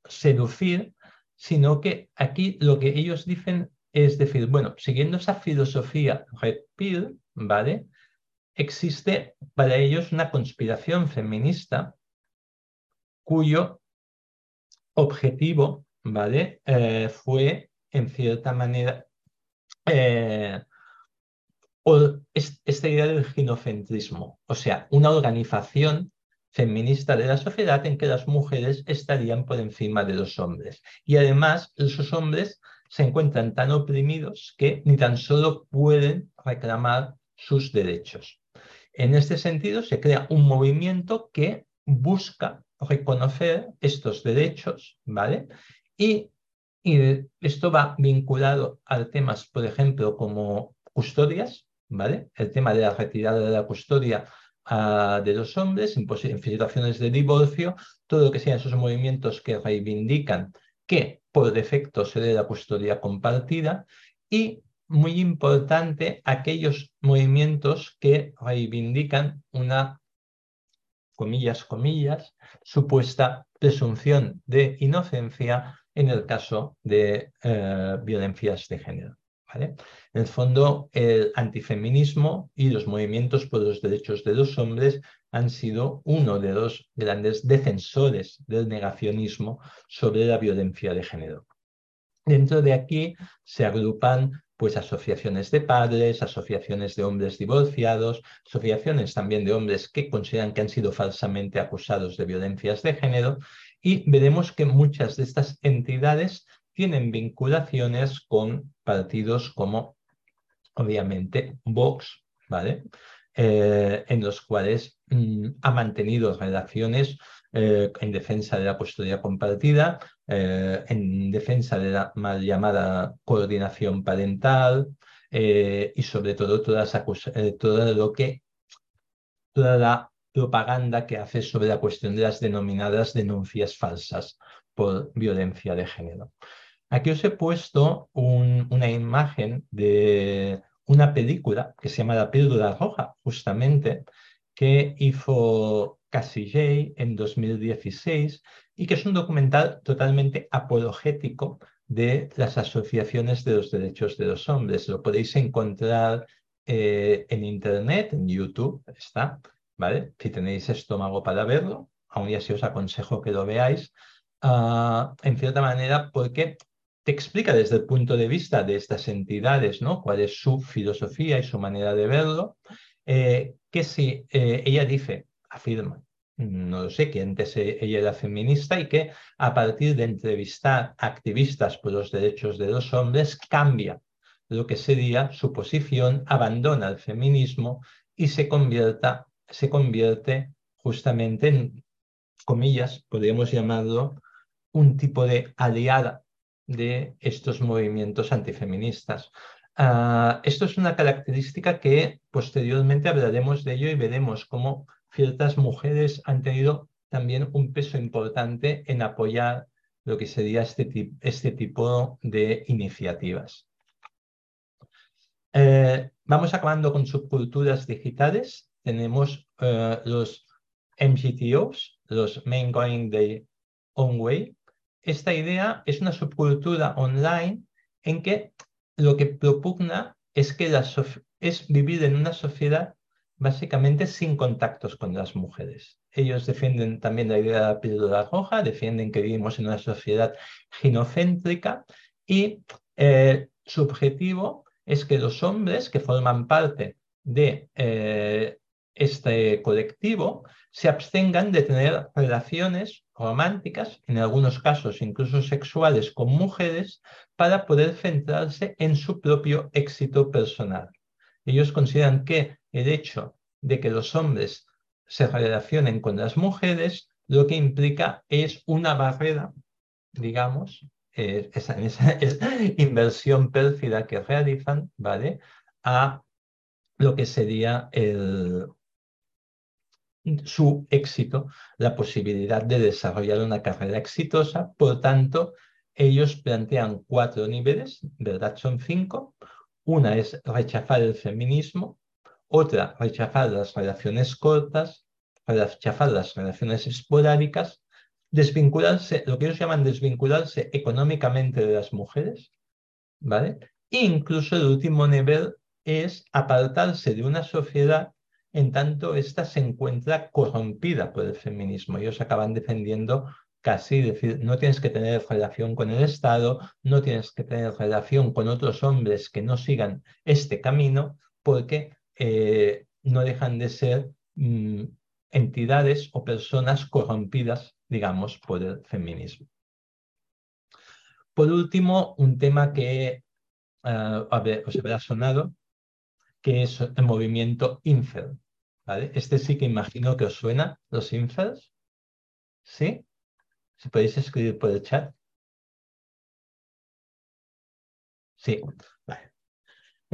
seducir, sino que aquí lo que ellos dicen es decir, bueno, siguiendo esa filosofía red pill, ¿vale? existe para ellos una conspiración feminista cuyo objetivo ¿vale? Eh, fue, en cierta manera, eh, esta idea del ginocentrismo, o sea, una organización feminista de la sociedad en que las mujeres estarían por encima de los hombres. Y además, esos hombres se encuentran tan oprimidos que ni tan solo pueden reclamar sus derechos. En este sentido, se crea un movimiento que busca reconocer estos derechos, ¿vale? Y, esto va vinculado a temas, por ejemplo, como custodias, ¿vale? El tema de la retirada de la custodia de los hombres en, en situaciones de divorcio, todo lo que sean esos movimientos que reivindican que por defecto se dé la custodia compartida y muy importante aquellos movimientos que reivindican una, comillas, comillas, supuesta presunción de inocencia en el caso de eh, violencias de género. En el fondo, el antifeminismo y los movimientos por los derechos de los hombres han sido uno de los grandes defensores del negacionismo sobre la violencia de género. Dentro de aquí se agrupan pues asociaciones de padres, asociaciones de hombres divorciados, asociaciones también de hombres que consideran que han sido falsamente acusados de violencias de género y veremos que muchas de estas entidades tienen vinculaciones con partidos como, obviamente, Vox, ¿vale? Eh, en los cuales mm, ha mantenido relaciones eh, en defensa de la custodia compartida, eh, en defensa de la mal llamada coordinación parental y sobre todo lo que toda la propaganda que hace sobre la cuestión de las denominadas denuncias falsas por violencia de género. Aquí os he puesto una imagen de una película que se llama La píldora roja, justamente, que hizo Cassie en 2016 y que es un documental totalmente apologético de las asociaciones de los derechos de los hombres. Lo podéis encontrar eh, en Internet, en YouTube, está. ¿vale? Si tenéis estómago para verlo, aún así os aconsejo que lo veáis, ah, en cierta manera, porque te explica desde el punto de vista de estas entidades, ¿no? Cuál es su filosofía y su manera de verlo, eh, que si eh, ella dice, afirma, no lo sé, que antes ella era feminista y que a partir de entrevistar activistas por los derechos de los hombres cambia lo que sería su posición, abandona el feminismo y se, convierta, se convierte justamente en, comillas, podríamos llamarlo, un tipo de aliada de estos movimientos antifeministas. Ah, esto es una característica que posteriormente hablaremos de ello y veremos cómo ciertas mujeres han tenido también un peso importante en apoyar lo que sería este, este tipo de iniciativas. Eh, vamos acabando con subculturas digitales. Tenemos eh, los MGTOs, los Main Going the Own Way. Esta idea es una subcultura online en que lo que propugna es, que es vivir en una sociedad básicamente sin contactos con las mujeres. Ellos defienden también la idea de la píldora roja, defienden que vivimos en una sociedad ginocéntrica y eh, su objetivo es que los hombres que forman parte de eh, este colectivo se abstengan de tener relaciones románticas, en algunos casos incluso sexuales, con mujeres, para poder centrarse en su propio éxito personal. Ellos consideran que el hecho de que los hombres se relacionen con las mujeres lo que implica es una barrera, digamos, eh, esa, inversión pérfida que realizan, ¿vale? A lo que sería el, su éxito, la posibilidad de desarrollar una carrera exitosa. Por tanto, ellos plantean cuatro niveles, ¿verdad? Son cinco. Una es rechazar el feminismo, otra rechazar las relaciones cortas, rechazar las relaciones esporádicas, desvincularse, lo que ellos llaman desvincularse económicamente de las mujeres, ¿vale? E incluso el último nivel es apartarse de una sociedad en tanto ésta se encuentra corrompida por el feminismo. Ellos acaban defendiendo casi decir, no tienes que tener relación con el Estado, no tienes que tener relación con otros hombres que no sigan este camino, porque eh, no dejan de ser mm, entidades o personas corrompidas, digamos, por el feminismo. Por último, un tema que uh, os habrá sonado, que es el movimiento Este sí que imagino que os suena, los infels. ¿Sí? Si podéis escribir por el chat. Sí,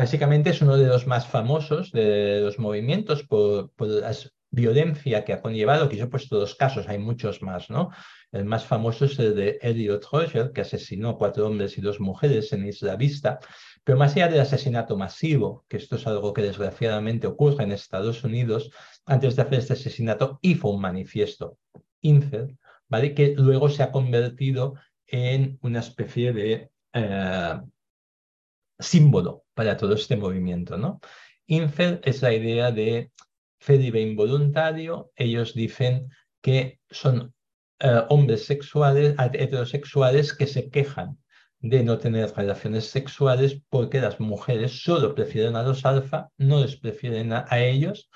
Básicamente es uno de los más famosos de los movimientos por, la violencia que ha conllevado, que yo he puesto dos casos, hay muchos más, ¿no? El más famoso es el de Elliot Roger, que asesinó cuatro hombres y dos mujeres en Isla Vista, pero más allá del asesinato masivo, que esto es algo que desgraciadamente ocurre en Estados Unidos, antes de hacer este asesinato hizo un manifiesto, Infel, ¿vale? que luego se ha convertido en una especie de eh, símbolo para todo este movimiento. ¿no? Infel es la idea de fe involuntario. Ellos dicen que son eh, hombres sexuales, heterosexuales que se quejan de no tener relaciones sexuales porque las mujeres solo prefieren a los alfa, no les prefieren a, ellos.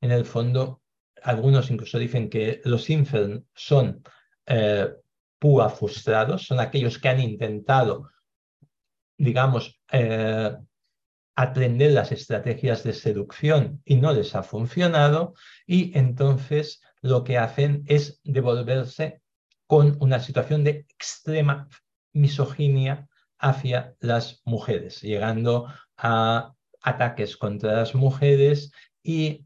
En el fondo, algunos incluso dicen que los infern son eh, púa frustrados, son aquellos que han intentado, digamos, eh, aprender las estrategias de seducción y no les ha funcionado, y entonces lo que hacen es devolverse con una situación de extrema misoginia hacia las mujeres, llegando a ataques contra las mujeres y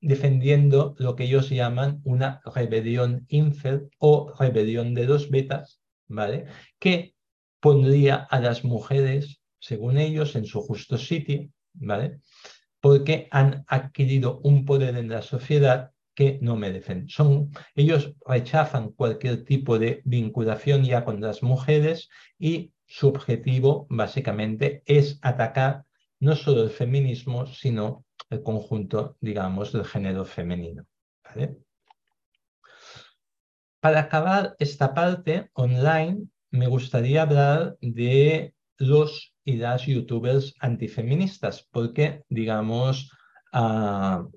defendiendo lo que ellos llaman una rebelión infel o rebelión de dos betas, ¿vale? Que pondría a las mujeres, según ellos, en su justo sitio, ¿vale? Porque han adquirido un poder en la sociedad que no merecen. Son, ellos rechazan cualquier tipo de vinculación ya con las mujeres y su objetivo básicamente es atacar no solo el feminismo, sino el conjunto, digamos, del género femenino. Para acabar esta parte online, me gustaría hablar de los y las youtubers antifeministas, porque, digamos, uh,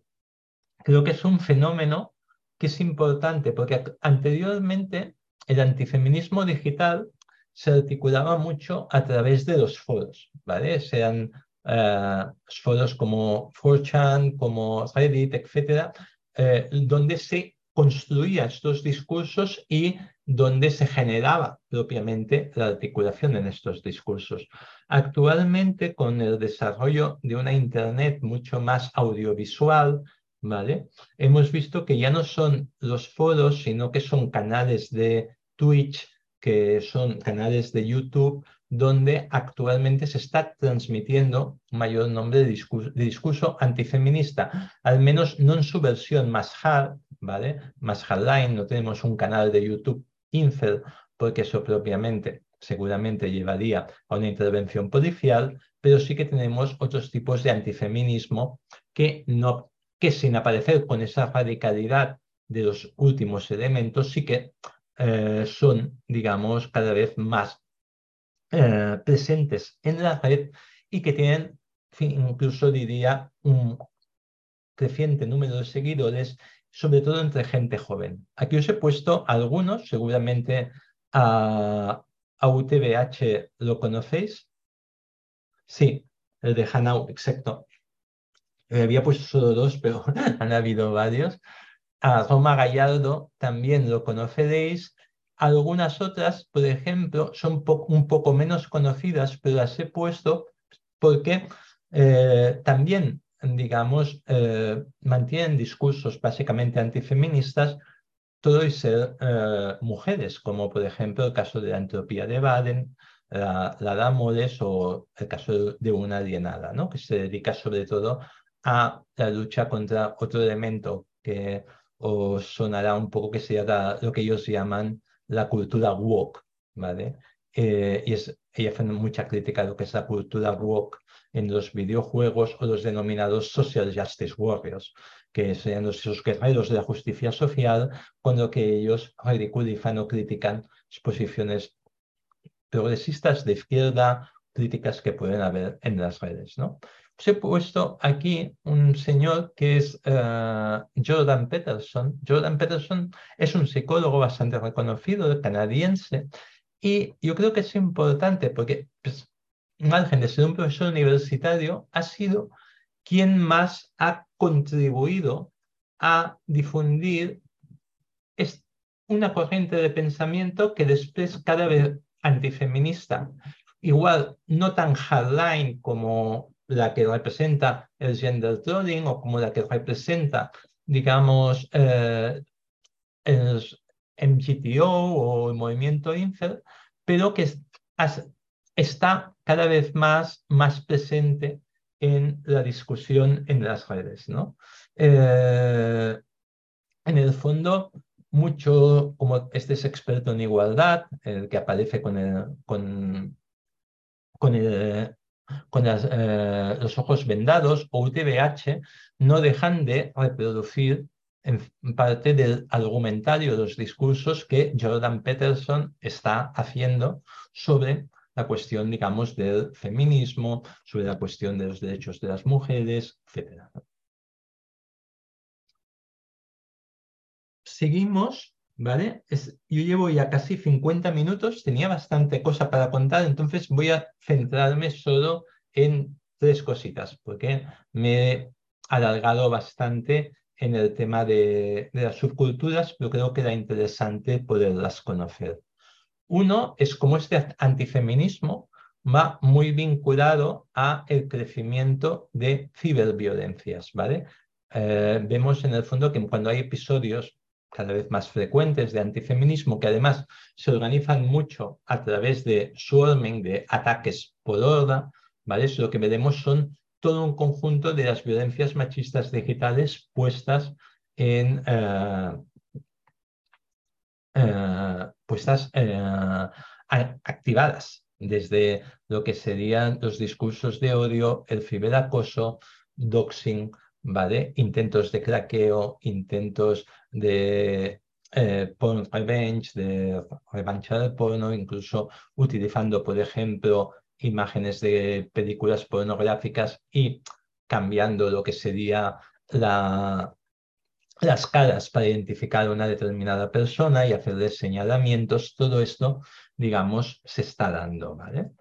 creo que es un fenómeno que es importante porque anteriormente el antifeminismo digital se articulaba mucho a través de los foros, ¿vale? Sean eh, foros como 4chan, como Reddit, etcétera, eh, donde se construían estos discursos y donde se generaba propiamente la articulación en estos discursos. Actualmente, con el desarrollo de una Internet mucho más audiovisual, ¿vale? Hemos visto que ya no son los foros, sino que son canales de Twitch, que son canales de YouTube, donde actualmente se está transmitiendo mayor nombre de discurso, antifeminista, al menos no en su versión más hard, ¿vale? Más hardline, no tenemos un canal de YouTube infel, porque eso propiamente seguramente llevaría a una intervención policial, pero sí que tenemos otros tipos de antifeminismo que, no, que sin aparecer con esa radicalidad de los últimos elementos, sí que eh, son, digamos, cada vez más eh, presentes en la red y que tienen, incluso diría, un creciente número de seguidores, sobre todo entre gente joven. Aquí os he puesto algunos, seguramente a, UTBH lo conocéis. Sí, el de Hanau, exacto. Había puesto solo dos, pero han habido varios. A Roma Gallardo también lo conoceréis. Algunas otras, por ejemplo, son un poco menos conocidas, pero las he puesto porque eh, también, digamos, eh, mantienen discursos básicamente antifeministas, todo y ser eh, mujeres, como por ejemplo el caso de la entropía de Baden, la, la Moles o el caso de una alienada, ¿no? que se dedica sobre todo a la lucha contra otro elemento que os sonará un poco que sería lo que ellos llaman la cultura woke, ¿vale? Eh, y es, ella hace mucha crítica a lo que es la cultura woke en los videojuegos o los denominados social justice warriors, que serían los, esos guerreros de la justicia social, cuando que ellos ridiculizan o critican posiciones progresistas de izquierda, críticas que pueden haber en las redes, ¿no? Os he puesto aquí un señor que es eh, Jordan Peterson. Jordan Peterson es un psicólogo bastante reconocido, canadiense, y yo creo que es importante porque, pues, margen de ser un profesor universitario, ha sido quien más ha contribuido a difundir una corriente de pensamiento que después cada vez antifeminista, igual no tan hardline como la que representa el gender trolling o como la que representa, digamos, eh, el MGTO o el movimiento Infel, pero que está cada vez más, más presente en la discusión en las redes. ¿no? Eh, en el fondo, mucho, como este es experto en igualdad, el que aparece con el, con el con eh, los ojos vendados o UTBH no dejan de reproducir en parte del argumentario, los discursos que Jordan Peterson está haciendo sobre la cuestión, digamos, del feminismo, sobre la cuestión de los derechos de las mujeres, etc. Seguimos, ¿vale? yo llevo ya casi 50 minutos, tenía bastante cosa para contar, entonces voy a centrarme solo en tres cositas, porque me he alargado bastante en el tema de, las subculturas, pero creo que era interesante poderlas conocer. Uno es cómo este antifeminismo va muy vinculado a el crecimiento de ciberviolencias, ¿vale? Eh, vemos en el fondo que cuando hay episodios cada vez más frecuentes de antifeminismo, que además se organizan mucho a través de swarming, de ataques por horda, ¿vale? Lo que veremos son todo un conjunto de las violencias machistas digitales puestas en eh, eh, puestas eh, activadas desde lo que serían los discursos de odio, el ciberacoso, doxing, ¿vale? Intentos de craqueo, intentos de porn revenge, de revancha del porno, incluso utilizando, por ejemplo, imágenes de películas pornográficas y cambiando lo que sería la, las caras para identificar a una determinada persona y hacerle señalamientos, todo esto, digamos, se está dando, ¿vale?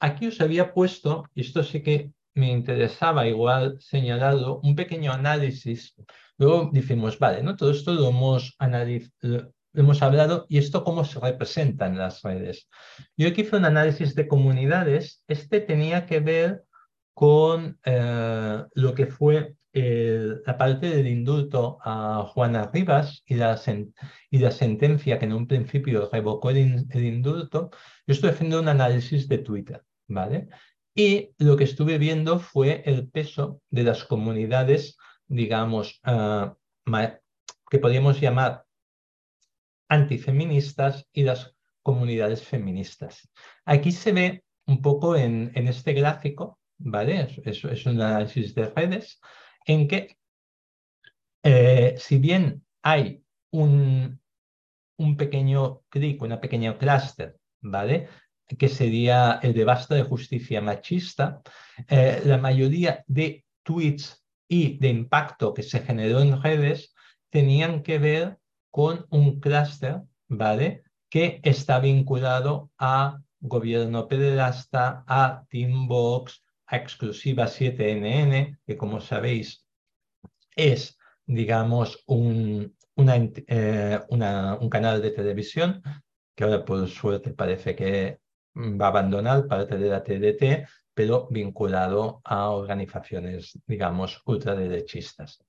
Aquí os había puesto, y esto sí que me interesaba igual señalado, un pequeño análisis. Luego decimos, vale, ¿no? todo esto lo hemos, lo hemos hablado y esto cómo se representa en las redes. Yo aquí hice un análisis de comunidades, este tenía que ver con eh, lo que fue la parte del indulto a Juana Rivas y la, sentencia que en un principio revocó el, indulto, yo estoy haciendo un análisis de Twitter, ¿vale? Y lo que estuve viendo fue el peso de las comunidades, digamos, ah, que podríamos llamar antifeministas y las comunidades feministas. Aquí se ve un poco en, este gráfico, ¿vale? Es, es, un análisis de redes en que, eh, si bien hay un, un pequeño clic, una pequeña clúster, ¿vale? que sería el de basta de justicia machista, eh, la mayoría de tweets y de impacto que se generó en redes tenían que ver con un clúster, ¿vale? Que está vinculado a gobierno pederasta, a Teambox, a exclusiva 7NN, que como sabéis es, digamos, un, eh, un canal de televisión que ahora por suerte parece que va a abandonar parte de la TDT, pero vinculado a organizaciones, digamos, ultraderechistas.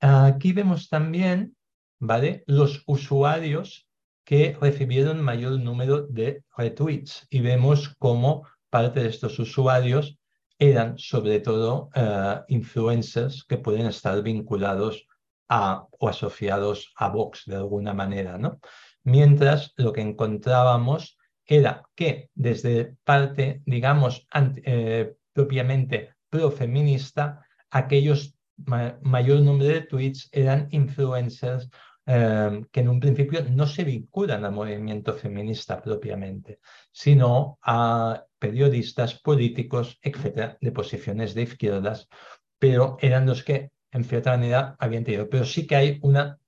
Aquí vemos también ¿vale? los usuarios que recibieron mayor número de retweets y vemos cómo parte de estos usuarios eran sobre todo eh, influencers que pueden estar vinculados a, o asociados a Vox de alguna manera, ¿no? Mientras lo que encontrábamos era que desde parte, digamos, eh, propiamente profeminista, aquellos mayor número de tweets eran influencers eh, que en un principio no se vinculan al movimiento feminista propiamente, sino a periodistas, políticos, etcétera, de posiciones de izquierdas, pero eran los que en cierta manera habían tenido. Pero sí que hay una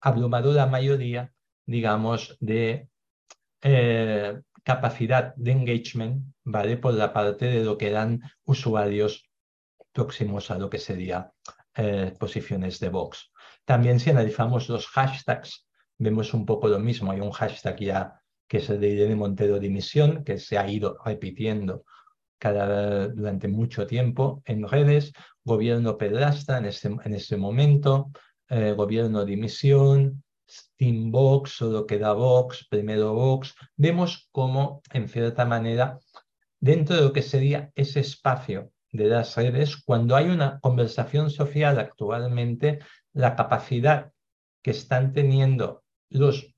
abrumadora mayoría, digamos, de eh, capacidad de engagement, ¿vale? Por la parte de lo que eran usuarios próximos a lo que sería eh, posiciones de Vox. También si analizamos los hashtags, vemos un poco lo mismo. Hay un hashtag ya que es el de Irene Montero dimisión, que se ha ido repitiendo durante mucho tiempo en redes. Gobierno pedrasta en este, en este momento, eh, gobierno dimisión, Steam Box, solo queda Vox, primero Vox, vemos cómo, en cierta manera, dentro de lo que sería ese espacio de las redes, cuando hay una conversación social actualmente, la capacidad que están teniendo los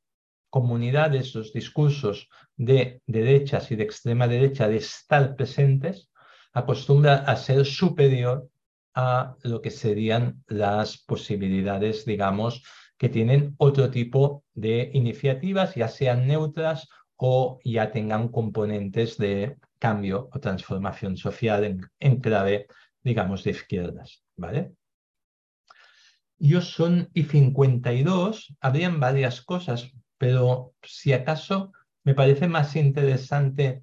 comunidades, los discursos de derechas y de extrema derecha de estar presentes, acostumbra a ser superior a lo que serían las posibilidades, digamos, que tienen otro tipo de iniciativas, ya sean neutras o ya tengan componentes de cambio o transformación social en, clave, digamos, de izquierdas. ¿vale? Yo son y 52, habrían varias cosas, pero si acaso me parece más interesante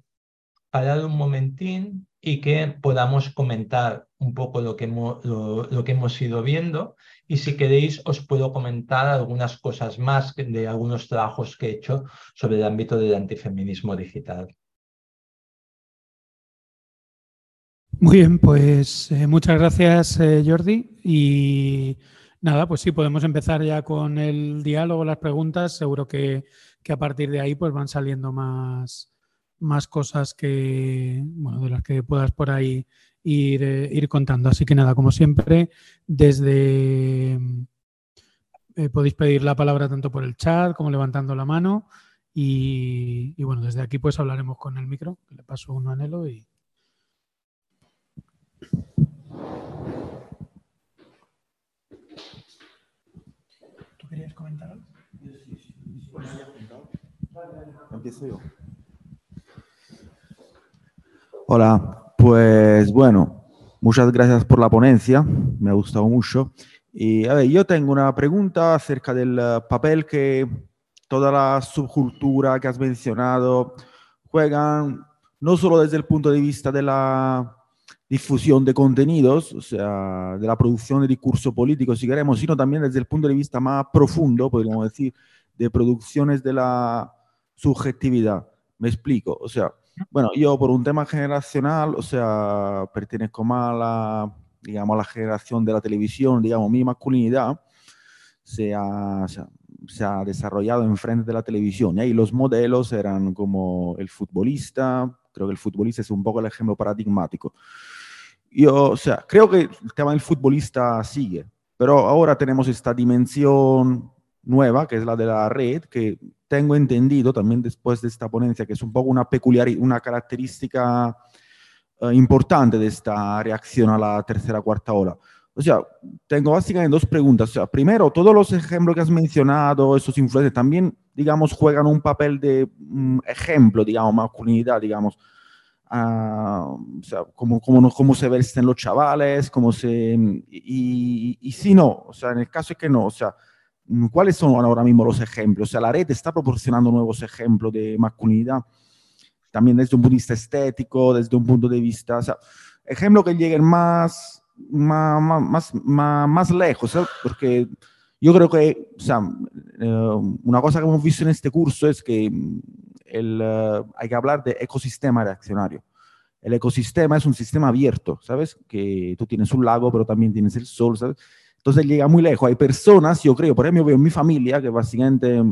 parar un momentín y que podamos comentar un poco lo que, hemos, lo, que hemos ido viendo. Y si queréis, os puedo comentar algunas cosas más de algunos trabajos que he hecho sobre el ámbito del antifeminismo digital. Muy bien, pues eh, muchas gracias eh, Jordi. Y nada, pues sí, podemos empezar ya con el diálogo, las preguntas. Seguro que, que a partir de ahí pues van saliendo más, más cosas que, bueno, de las que puedas por ahí ir, eh, ir contando. Así que nada, como siempre, desde eh, podéis pedir la palabra tanto por el chat como levantando la mano. Y, bueno, desde aquí pues hablaremos con el micro, le paso un anhelo y. ¿Tú querías comentar algo? Empiezo yo. Hola, pues bueno, muchas gracias por la ponencia, me ha gustado mucho Y a ver, yo tengo una pregunta acerca del eh, papel que toda la subcultura que has mencionado juegan, no solo desde el punto de vista de la difusión de contenidos, o sea, de la producción de discurso político, si queremos, sino también desde el punto de vista más profundo, podríamos decir, de producciones de la subjetividad. Me explico, o sea, bueno, yo por un tema generacional, o sea, pertenezco más a la, digamos, a la generación de la televisión, digamos, mi masculinidad se ha, se ha, desarrollado de la televisión y ahí los modelos eran como el futbolista, creo que el futbolista es un poco el ejemplo paradigmático. Yo, o sea, creo que el tema del futbolista sigue, pero ahora tenemos esta dimensión nueva, que es la de la red, que tengo entendido también después de esta ponencia, que es un poco una peculiaridad, una característica uh, importante de esta reacción a la tercera, cuarta ola. O sea, tengo básicamente dos preguntas. O sea, primero, todos los ejemplos que has mencionado, esos influencers, también, digamos, juegan un papel de um, ejemplo, digamos, masculinidad, digamos. Uh, o sea, cómo, cómo, cómo se en los chavales, cómo se... Y, y, y si no, o sea, en el caso es que no, o sea, ¿Cuáles son ahora mismo los ejemplos? O sea, la red está proporcionando nuevos ejemplos de masculinidad, también desde un punto de vista estético, desde un punto de vista, o sea, ejemplos que lleguen más, más, más, más, más lejos, ¿sabes? porque yo creo que, o sea, eh, una cosa que hemos visto en este curso es que el, uh, hay que hablar de ecosistema reaccionario. El ecosistema es un sistema abierto, ¿sabes? Que tú tienes un lago, pero también tienes el sol, ¿sabes? Entonces llega muy lejos. Hay personas, yo creo, por ejemplo, veo mi familia que básicamente,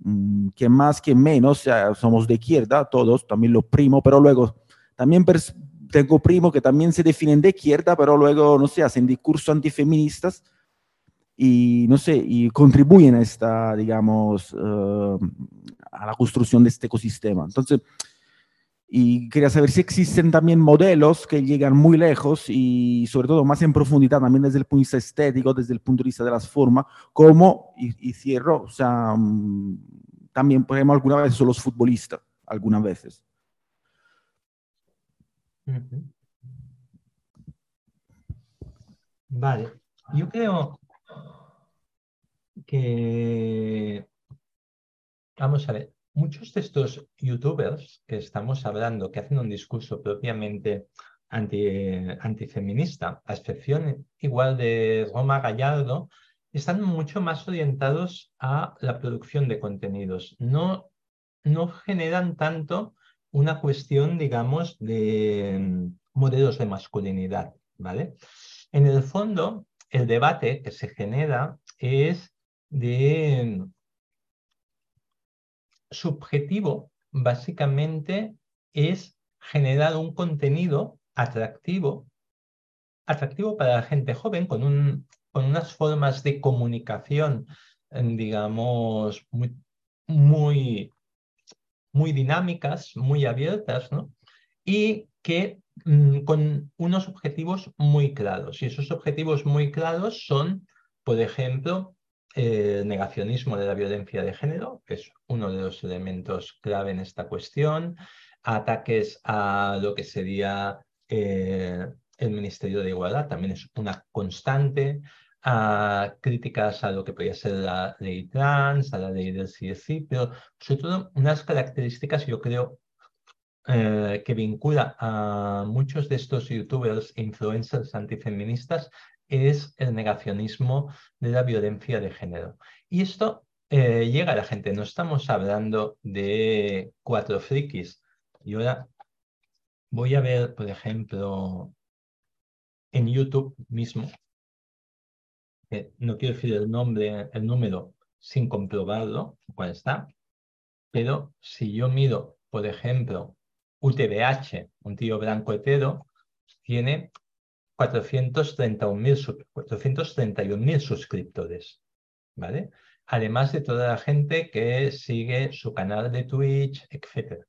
mmm, que más que menos, somos de izquierda, todos, también los primos, pero luego también tengo primos que también se definen de izquierda, pero luego, no sé, hacen discursos antifeministas y, no sé, y contribuyen a esta, digamos, uh, a la construcción de este ecosistema. Entonces, y quería saber si existen también modelos que llegan muy lejos y sobre todo más en profundidad, también desde el punto de vista estético, desde el punto de vista de las formas, como, y, cierro, o sea, um, también, por ejemplo, algunas veces son los futbolistas, algunas veces. Vale, yo creo que, vamos a ver, muchos de estos youtubers que estamos hablando, que hacen un discurso propiamente anti, antifeminista, a excepción igual de Roma Gallardo, están mucho más orientados a la producción de contenidos. No, no generan tanto una cuestión, digamos, de modelos de masculinidad, ¿vale? En el fondo, el debate que se genera es de subjetivo básicamente es generar un contenido atractivo, atractivo para la gente joven, con, un, con unas formas de comunicación, digamos, muy, muy, muy dinámicas, muy abiertas, ¿no? Y que mm, con unos objetivos muy claros. Y esos objetivos muy claros son, por ejemplo, el negacionismo de la violencia de género, es uno de los elementos clave en esta cuestión, ataques a lo que sería eh, el Ministerio de Igualdad, también es una constante, a críticas a lo que podría ser la ley trans, a la ley del CSI, pero sobre todo unas características yo creo eh, que vincula a muchos de estos youtubers e influencers antifeministas es el negacionismo de la violencia de género. Y esto eh, llega a la gente, no estamos hablando de cuatro frikis. Y ahora voy a ver, por ejemplo, en YouTube mismo, no quiero decir el nombre, el número sin comprobarlo, cuál está, pero si yo miro, por ejemplo, UTBH, un tío blanco hetero, tiene 431.000 suscriptores, ¿vale? Además de toda la gente que sigue su canal de Twitch, etc.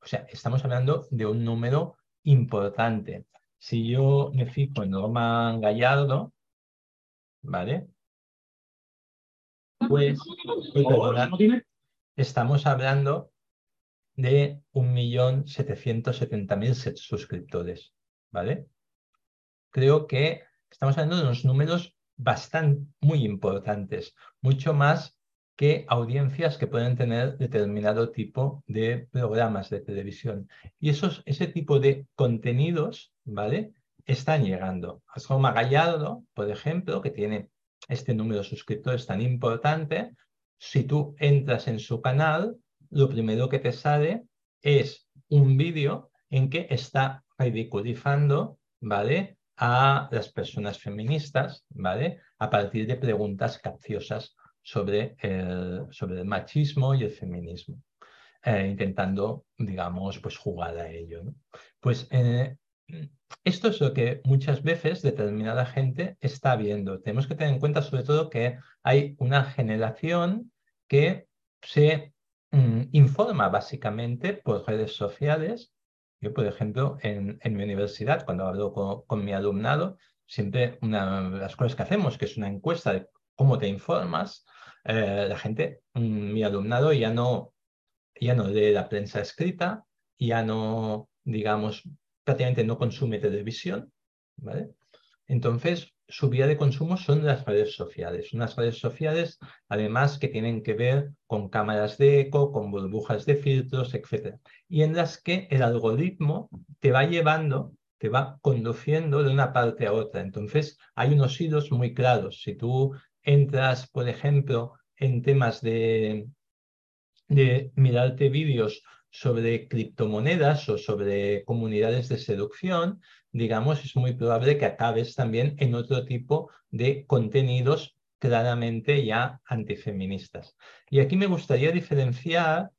O sea, estamos hablando de un número importante. Si yo me fijo en Roman Gallardo, ¿vale? Pues, estamos hablando de 1.770.000 suscriptores, ¿vale? Creo que estamos hablando de unos números bastante, muy importantes, mucho más que audiencias que pueden tener determinado tipo de programas de televisión. Y esos, ese tipo de contenidos, ¿vale? Están llegando. A Gallardo, por ejemplo, que tiene este número de suscriptores tan importante, si tú entras en su canal, lo primero que te sale es un vídeo en que está ridiculizando, ¿vale? A las personas feministas, ¿vale? A partir de preguntas capciosas sobre el, sobre el machismo y el feminismo, eh, intentando, digamos, pues jugar a ello. Pues eh, esto es lo que muchas veces determinada gente está viendo. Tenemos que tener en cuenta sobre todo que hay una generación que se mm, informa básicamente por redes sociales. Yo, por ejemplo, en, mi universidad, cuando hablo con, mi alumnado, siempre una de las cosas que hacemos, que es una encuesta de cómo te informas, eh, la gente, mm, mi alumnado ya no, ya no lee la prensa escrita, ya no, digamos, prácticamente no consume televisión, ¿vale? Entonces, su vía de consumo son las redes sociales. Unas redes sociales, además, que tienen que ver con cámaras de eco, con burbujas de filtros, etc. Y en las que el algoritmo te va llevando, te va conduciendo de una parte a otra. Entonces, hay unos hilos muy claros. Si tú entras, por ejemplo, en temas de, de mirarte vídeos sobre criptomonedas o sobre comunidades de seducción, digamos, es muy probable que acabes también en otro tipo de contenidos claramente ya antifeministas. Y aquí me gustaría diferenciar,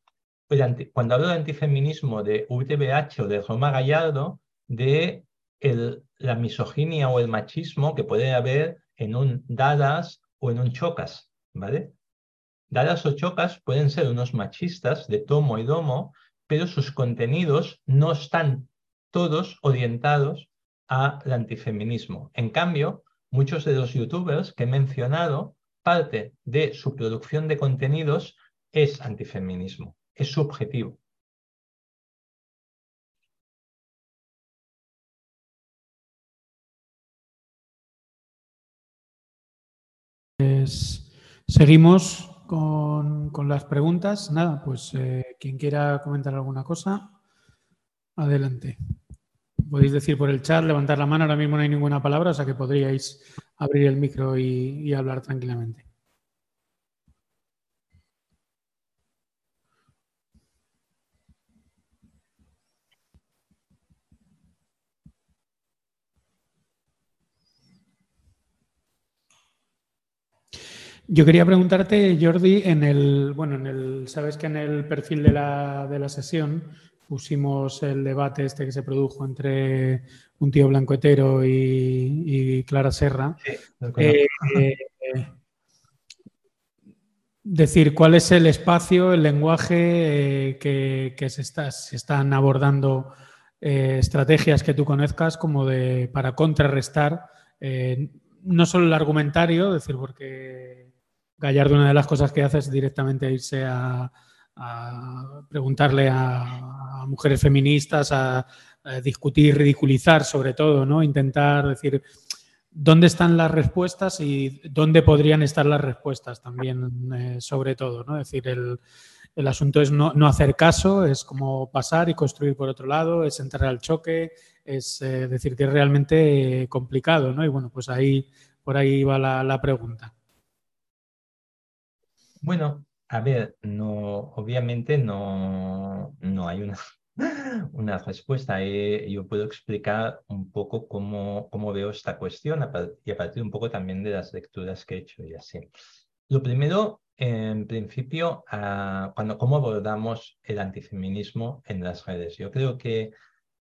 cuando hablo de antifeminismo de UTBH o de Roma Gallardo, de la misoginia o el machismo que puede haber en un Dadas o en un Chocas, ¿vale? Dadas o Chocas pueden ser unos machistas de tomo y domo, pero sus contenidos no están todos orientados al antifeminismo. En cambio, muchos de los youtubers que he mencionado, parte de su producción de contenidos es antifeminismo, es su objetivo. seguimos con, las preguntas. Nada, pues eh, quien quiera comentar alguna cosa, adelante. Podéis decir por el chat, levantar la mano, ahora mismo no hay ninguna palabra, o sea que podríais abrir el micro y hablar tranquilamente. Yo quería preguntarte, Jordi, en el, bueno, en el, sabes que en el perfil de la, de la sesión pusimos el debate este que se produjo entre un tío blanco hetero y, Clara Serra. Eh, eh, decir, ¿cuál es el espacio, el lenguaje eh, que, se, está, se, están abordando estrategias que tú conozcas como de para contrarrestar no solo el argumentario, decir, porque Gallardo una de las cosas que hace es directamente irse a, preguntarle a, mujeres feministas, a, discutir, ridiculizar sobre todo, ¿no? Intentar decir dónde están las respuestas y dónde podrían estar las respuestas también, eh, sobre todo, ¿no? Es decir, el, asunto es no, hacer caso, es como pasar y construir por otro lado, es entrar al choque, es eh, decir que es realmente complicado, ¿no? Y bueno, pues ahí, por ahí va la pregunta. Bueno, a ver, no, obviamente no, no hay una, una respuesta. Eh, yo puedo explicar un poco cómo, cómo veo esta cuestión y a partir un poco también de las lecturas que he hecho y así. Lo primero, en principio, ah, cuando, cómo abordamos el antifeminismo en las redes. Yo creo que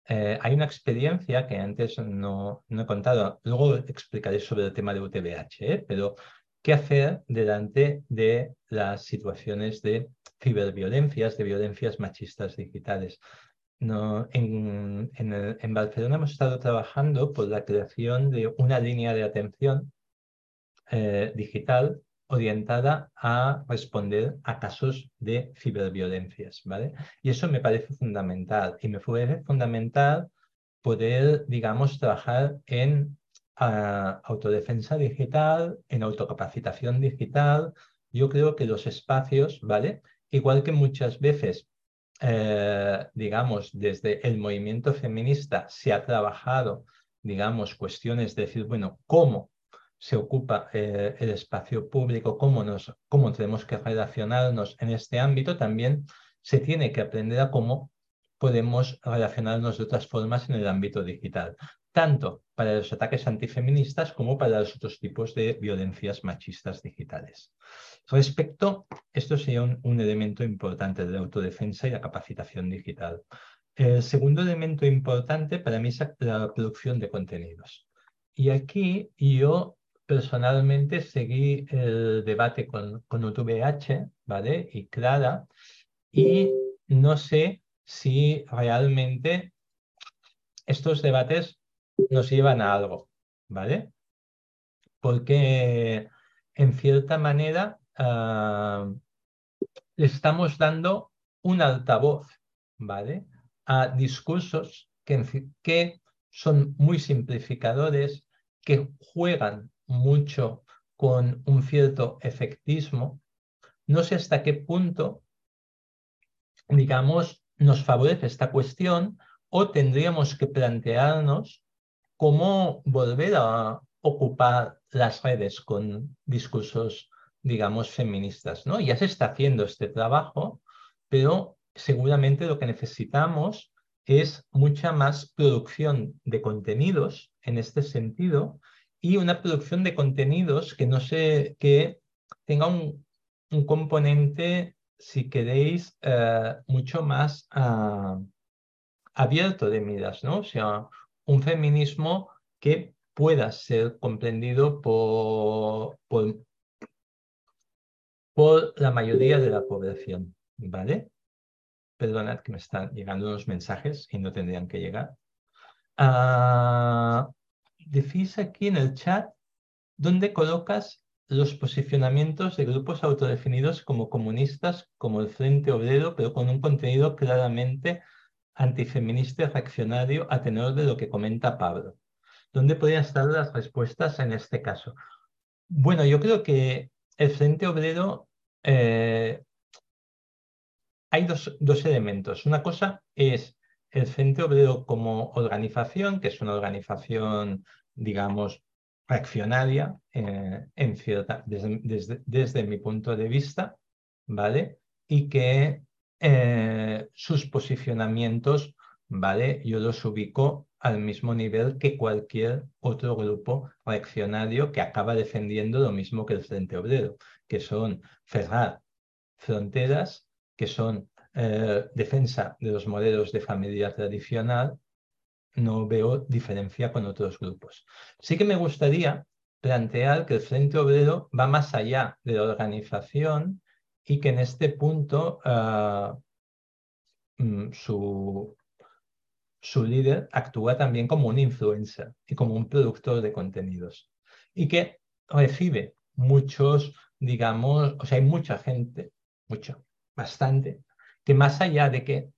eh, hay una experiencia que antes no, no, he contado, luego explicaré sobre el tema de UTBH, ¿eh? pero qué hacer delante de las situaciones de ciberviolencias, de violencias machistas digitales. En, Barcelona hemos estado trabajando por la creación de una línea de atención eh, digital orientada a responder a casos de ciberviolencias, ¿vale? Y eso me parece fundamental. Y me parece fundamental poder, digamos, trabajar en ah, autodefensa digital, en autocapacitación digital, yo creo que los espacios, ¿vale? Igual que muchas veces, eh, digamos, desde el movimiento feminista se ha trabajado, digamos, cuestiones de decir, bueno, ¿cómo se ocupa eh, el espacio público, cómo, nos, cómo tenemos que relacionarnos en este ámbito, también se tiene que aprender a cómo podemos relacionarnos de otras formas en el ámbito digital, tanto para los ataques antifeministas como para los otros tipos de violencias machistas digitales. Respecto, esto sería un, elemento importante de la autodefensa y la capacitación digital. El segundo elemento importante para mí es la producción de contenidos. Y aquí yo personalmente seguí el debate con, con ¿vale? Y Clara, y no sé si realmente estos debates nos llevan a algo, ¿vale? Porque en cierta manera uh, le estamos dando un altavoz, ¿vale? A discursos que, que son muy simplificadores, que juegan mucho con un cierto efectismo. No sé hasta qué punto, digamos, nos favorece esta cuestión o tendríamos que plantearnos cómo volver a ocupar las redes con discursos, digamos, feministas. ¿no? Ya se está haciendo este trabajo, pero seguramente lo que necesitamos es mucha más producción de contenidos en este sentido y una producción de contenidos que no sé, que tenga un, un componente, si queréis, eh, mucho más ah, abierto de miras, ¿no? Sea, un feminismo que pueda ser comprendido por, por, por la mayoría de la población, ¿vale? Perdonad que me están llegando unos mensajes y no tendrían que llegar. Uh, decís aquí en el chat dónde colocas los posicionamientos de grupos autodefinidos como comunistas, como el Frente Obrero, pero con un contenido claramente antifeminista y reaccionario a tenor de lo que comenta Pablo. ¿Dónde podrían estar las respuestas en este caso? Bueno, yo creo que el Frente Obrero eh, hay dos, dos elementos. Una cosa es el Frente Obrero como organización, que es una organización, digamos, reaccionaria eh, en cierta, desde, desde, mi punto de vista, ¿vale? Y que eh, sus posicionamientos, ¿vale? Yo los ubico al mismo nivel que cualquier otro grupo reaccionario que acaba defendiendo lo mismo que el Frente Obrero, que son cerrar fronteras, que son eh, defensa de los modelos de familia tradicional, no veo diferencia con otros grupos. Sí que me gustaría plantear que el Frente Obrero va más allá de la organización y que en este punto uh, su, su líder actúa también como un influencer y como un productor de contenidos. Y que recibe muchos, digamos, o sea, hay mucha gente, mucho, bastante, que más allá de que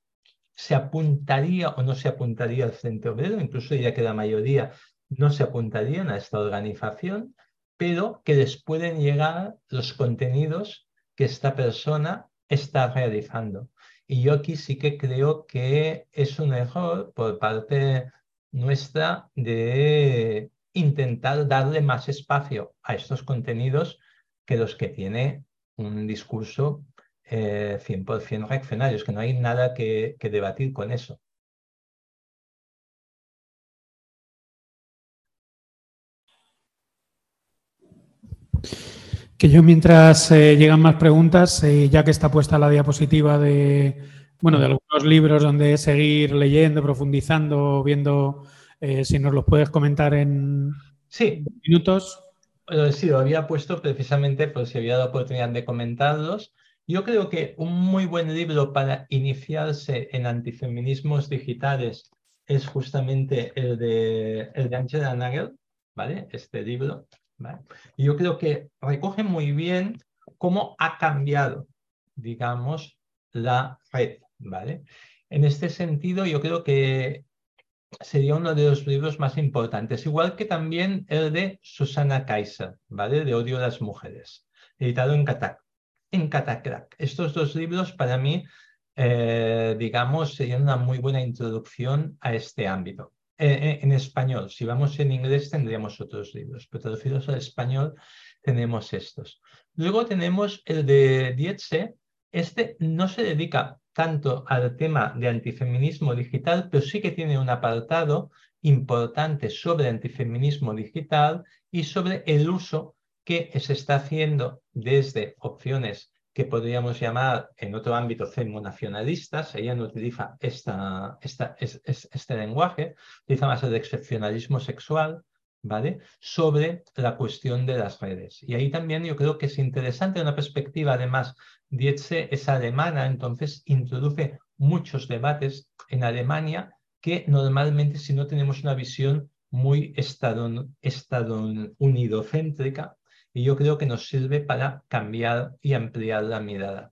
se apuntaría o no se apuntaría al Frente Obrero, incluso ya que la mayoría no se apuntarían a esta organización, pero que les pueden llegar los contenidos que esta persona está realizando. Y yo aquí sí que creo que es un error por parte nuestra de intentar darle más espacio a estos contenidos que los que tiene un discurso 100% eh, reaccionarios, que no hay nada que, debatir con eso. Que yo mientras eh, llegan más preguntas, eh, ya que está puesta la diapositiva de, bueno, de algunos libros donde seguir leyendo, profundizando, viendo si nos los puedes comentar en sí. minutos. Sí, lo había puesto precisamente por si había la oportunidad de comentarlos. Yo creo que un muy buen libro para iniciarse en antifeminismos digitales es justamente el de, el de Angela Nagel, ¿vale? Este libro. Y yo creo que recoge muy bien cómo ha cambiado, digamos, la red, ¿vale? En este sentido, yo creo que sería uno de los libros más importantes, igual que también el de Susana Kaiser, ¿vale? De Odio a las Mujeres, editado en, Catac en. Estos dos libros para mí, eh, digamos, serían una muy buena introducción a este ámbito. Eh, eh, en español, si vamos en inglés tendríamos otros libros, pero traducidos al español tenemos estos. Luego tenemos el de Dietze. Este no se dedica tanto al tema de antifeminismo digital, pero sí que tiene un apartado importante sobre antifeminismo digital y sobre el uso que se está haciendo desde opciones que podríamos llamar en otro ámbito nacionalistas. ella no utiliza esta, este lenguaje, utiliza más el excepcionalismo sexual, ¿vale? Sobre la cuestión de las redes. Y ahí también yo creo que es interesante una perspectiva, además, Dietze es alemana, entonces introduce muchos debates en Alemania que normalmente si no tenemos una visión muy estadounidocéntrica, y yo creo que nos sirve para cambiar y ampliar la mirada.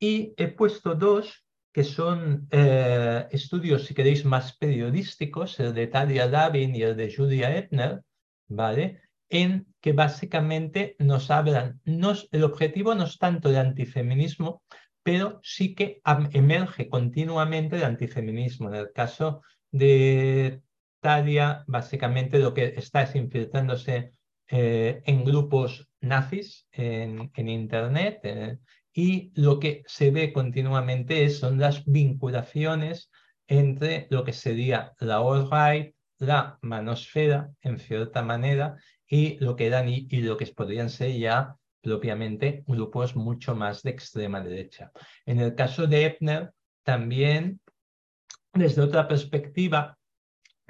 Y he puesto dos que son eh, estudios, si queréis, más periodísticos, el de Talia Davin y el de Julia Ebner, ¿vale? En que básicamente nos hablan, el objetivo no es tanto de antifeminismo, pero sí que emerge continuamente el antifeminismo. En el caso de Talia, básicamente lo que está es infiltrándose eh, en grupos nazis en, Internet eh, y lo que se ve continuamente son las vinculaciones entre lo que sería la alt-right, la manosfera, en cierta manera, y lo que eran y, y, lo que podrían ser ya propiamente grupos mucho más de extrema derecha. En el caso de Epner, también desde otra perspectiva,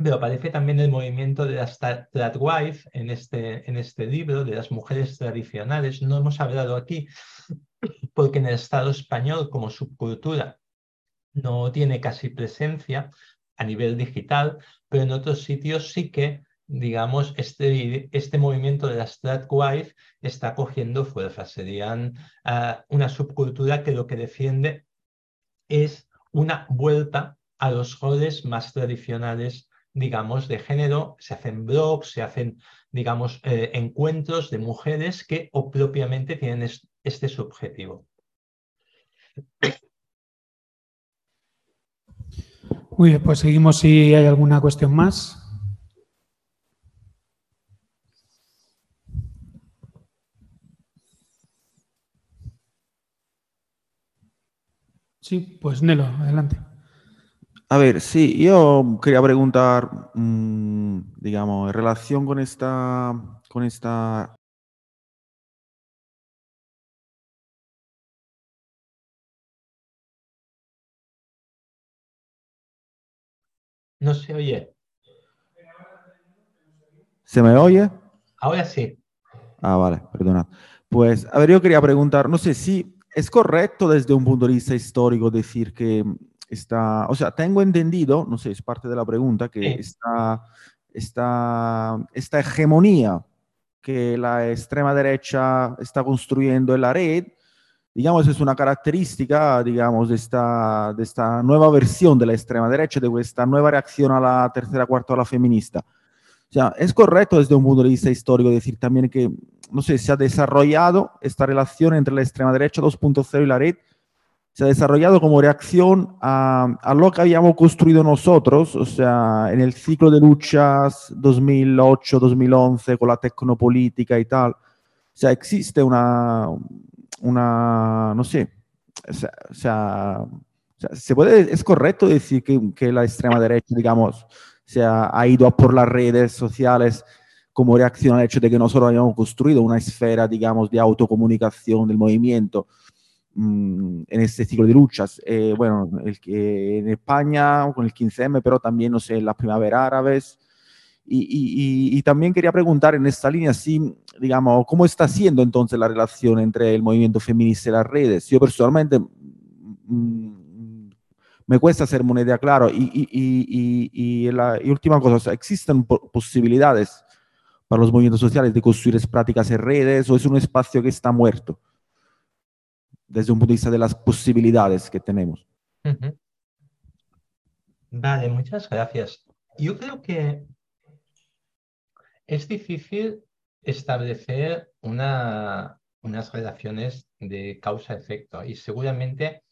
pero aparece también el movimiento de las tradwife en este, en este libro, de las mujeres tradicionales. No hemos hablado aquí porque en el Estado español como subcultura no tiene casi presencia a nivel digital, pero en otros sitios sí que, digamos, este, este movimiento de las tradwife está cogiendo fuerza. Serían ah, una subcultura que lo que defiende es una vuelta a los roles más tradicionales digamos, de género, se hacen blogs, se hacen, digamos, eh, encuentros de mujeres que o propiamente tienen este subjetivo. Muy bien, pues seguimos si hay alguna cuestión más. Sí, pues Nelo, adelante. A ver, sí, yo quería preguntar, mm, digamos, en relación con esta, con esta No se oye. ¿Se me oye? Ahora sí. Ah, vale, perdonad. Pues, a ver, yo quería preguntar, no sé si es correcto desde un punto de vista histórico decir que esta, o sea, tengo entendido, no sé, es parte de la pregunta, que esta, esta, esta hegemonía que la extrema derecha está construyendo en la red, digamos, es una característica, digamos, de esta, de esta nueva versión de la extrema derecha, de esta nueva reacción a la tercera cuarta ola feminista. O sea, es correcto desde un punto de vista histórico decir también que, no sé, se ha desarrollado esta relación entre la extrema derecha 2.0 y la red se ha desarrollado como reacción a, lo que habíamos construido nosotros, o sea, en el ciclo de luchas 2008-2011 con la tecnopolítica y tal. O sea, existe una, una no sé, o sea, se puede, es correcto decir que, la extrema derecha, digamos, se ha, ha, ido a por las redes sociales como reacción al hecho de que nosotros habíamos construido una esfera, digamos, de autocomunicación del movimiento Mm, en este ciclo de luchas. Eh, bueno, el, que en España con el 15M, pero también, no sé, en las primaveras árabes. Y, y, también quería preguntar en esta línea, si, digamos, ¿cómo está siendo entonces la relación entre el movimiento feminista y las redes? Yo personalmente mm, me cuesta hacer moneda claro. Y, y, la última cosa, ¿existen posibilidades para los movimientos sociales de construir prácticas en redes o es un espacio que está muerto? Desde un punto de vista de las posibilidades que tenemos. Vale, muchas gracias. yo creo que es difícil establecer una, unas relaciones de causa-efecto y seguramente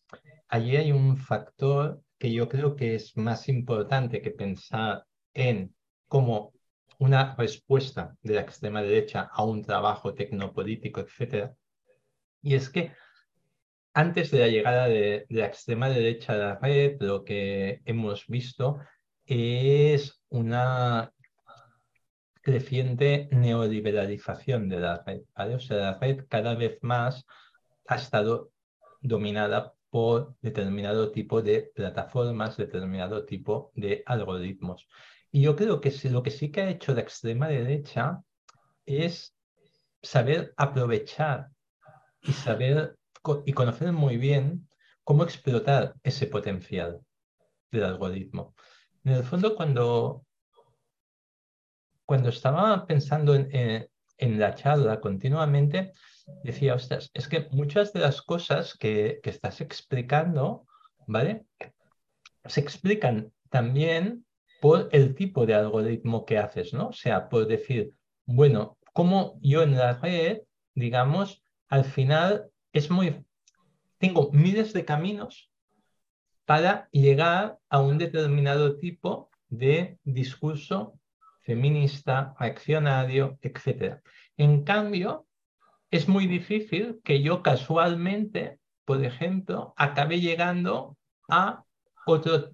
allí hay un factor que yo creo que es más importante que pensar en cómo una respuesta de la extrema derecha a un trabajo tecnopolítico, etc. Y es que antes de la llegada de, la extrema derecha a la red, lo que hemos visto es una creciente neoliberalización de la red. O sea, la red cada vez más ha estado dominada por determinado tipo de plataformas, determinado tipo de algoritmos. Y yo creo que lo que sí que ha hecho la extrema derecha es saber aprovechar y saber y conocer muy bien cómo explotar ese potencial del algoritmo. En el fondo, cuando, cuando estaba pensando en, en, la charla continuamente, decía, ostras, es que muchas de las cosas que, que estás explicando, ¿vale? Se explican también por el tipo de algoritmo que haces, ¿no? O sea, por decir, bueno, como yo en la red, digamos, al final es muy, tengo miles de caminos para llegar a un determinado tipo de discurso feminista, reaccionario, etc. En cambio, es muy difícil que yo casualmente, por ejemplo, acabe llegando a otro,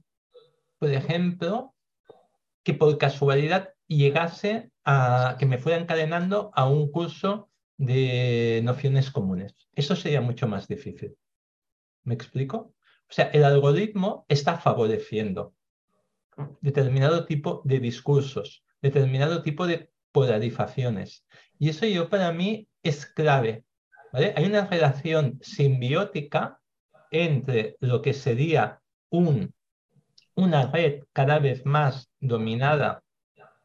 por ejemplo, que por casualidad llegase a que me fuera encadenando a un curso de nociones comunes. Eso sería mucho más difícil. ¿Me explico? O sea, el algoritmo está favoreciendo determinado tipo de discursos, determinado tipo de polarizaciones. Y eso yo para mí es clave. Hay una relación simbiótica entre lo que sería un, una red cada vez más dominada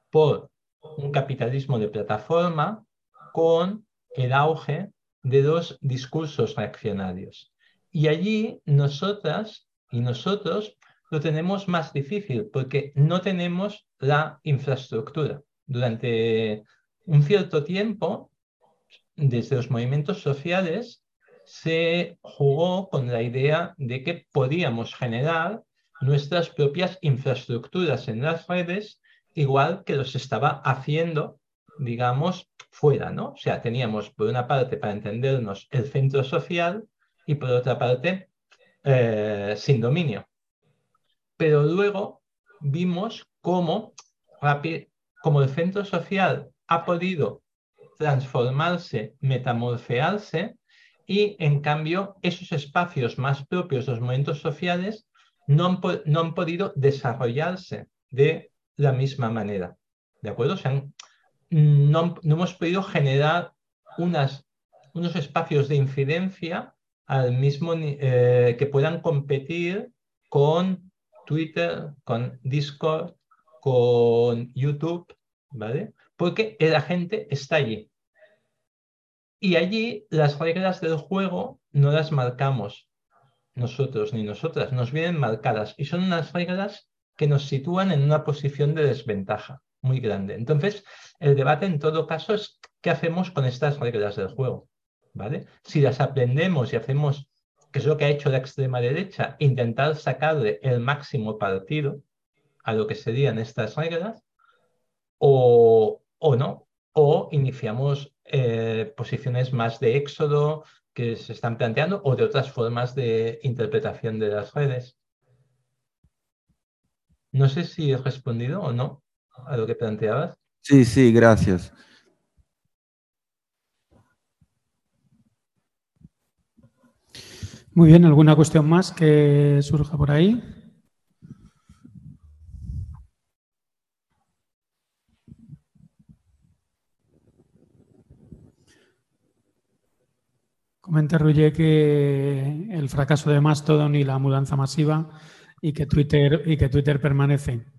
por un capitalismo de plataforma con el auge de dos discursos reaccionarios. Y allí nosotras y nosotros lo tenemos más difícil porque no tenemos la infraestructura. Durante un cierto tiempo, desde los movimientos sociales, se jugó con la idea de que podíamos generar nuestras propias infraestructuras en las redes, igual que los estaba haciendo, digamos, fuera, ¿no? O sea, teníamos por una parte, para entendernos, el centro social y por otra parte, eh, sin dominio. Pero luego vimos cómo, como el centro social ha podido transformarse, metamorfearse, y en cambio esos espacios más propios los movimientos sociales no han, no han podido desarrollarse de la misma manera. ¿De acuerdo? O sea, no, hemos podido generar unos espacios de incidencia al mismo eh, que puedan competir con Twitter, con Discord, con YouTube, ¿vale? Porque la gente está allí. Y allí las reglas del juego no las marcamos nosotros ni nosotras, nos vienen marcadas y son unas reglas que nos sitúan en una posición de desventaja muy grande. Entonces, el debate en todo caso es qué hacemos con estas reglas del juego. ¿vale? Si las aprendemos y hacemos, que es lo que ha hecho la extrema derecha, intentar sacarle el máximo partido a lo que serían estas reglas, o, o no, o iniciamos eh, posiciones más de éxodo que se están planteando o de otras formas de interpretación de las redes. No sé si he respondido o no a lo que planteabas. Sí, sí, gracias. Muy bien, ¿alguna cuestión más que surja por ahí? Comenta Ruye que el fracaso de Mastodon y la mudanza masiva y que Twitter, y que Twitter permanece.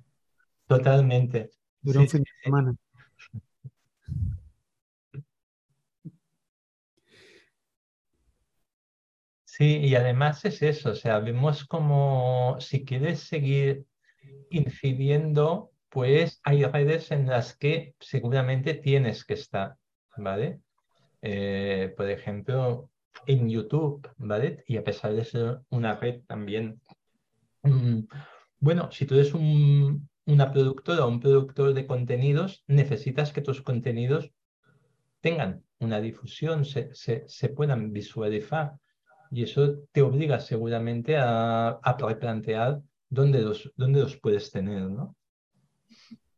Totalmente. Duró un fin de semana. Sí, y además es eso, o sea, vemos como si quieres seguir incidiendo pues hay redes en las que seguramente tienes que estar, ¿vale? Eh, por ejemplo, en YouTube, ¿vale? Y a pesar de ser una red también, mm, bueno, si tú eres un, una productora o un productor de contenidos, necesitas que tus contenidos tengan una difusión, se, se, puedan visualizar. Y eso te obliga seguramente a, a replantear dónde los, dónde los puedes tener, ¿no?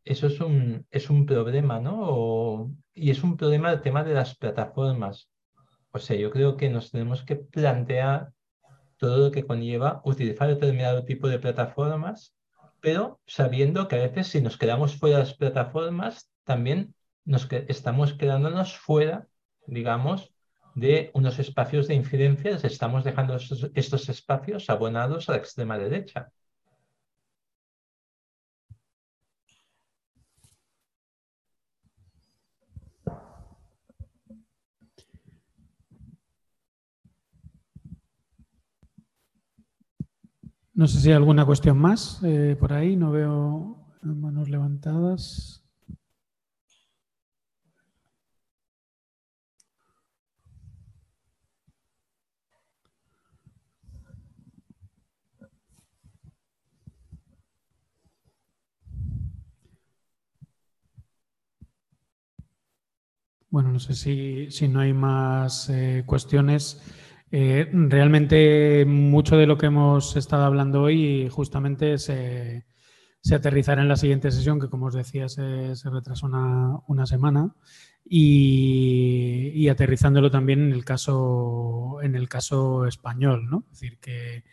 Eso es un, es un problema, ¿no? y es un problema el tema de las plataformas. O sea, yo creo que nos tenemos que plantear todo lo que conlleva utilizar determinado tipo de plataformas, pero sabiendo que a veces si nos quedamos fuera de las plataformas, también nos estamos quedándonos fuera, digamos, de unos espacios de incidencia, estamos dejando estos espacios abonados a la extrema derecha. No sé si hay alguna cuestión más eh, por ahí, no veo manos levantadas. Bueno, no sé si, si no hay más eh, cuestiones. Eh, realmente mucho de lo que hemos estado hablando hoy justamente se, aterrizará en la siguiente sesión, que como os decía se, se retrasó una, semana, y, aterrizándolo también en el caso, en el caso español, ¿no? Es decir, que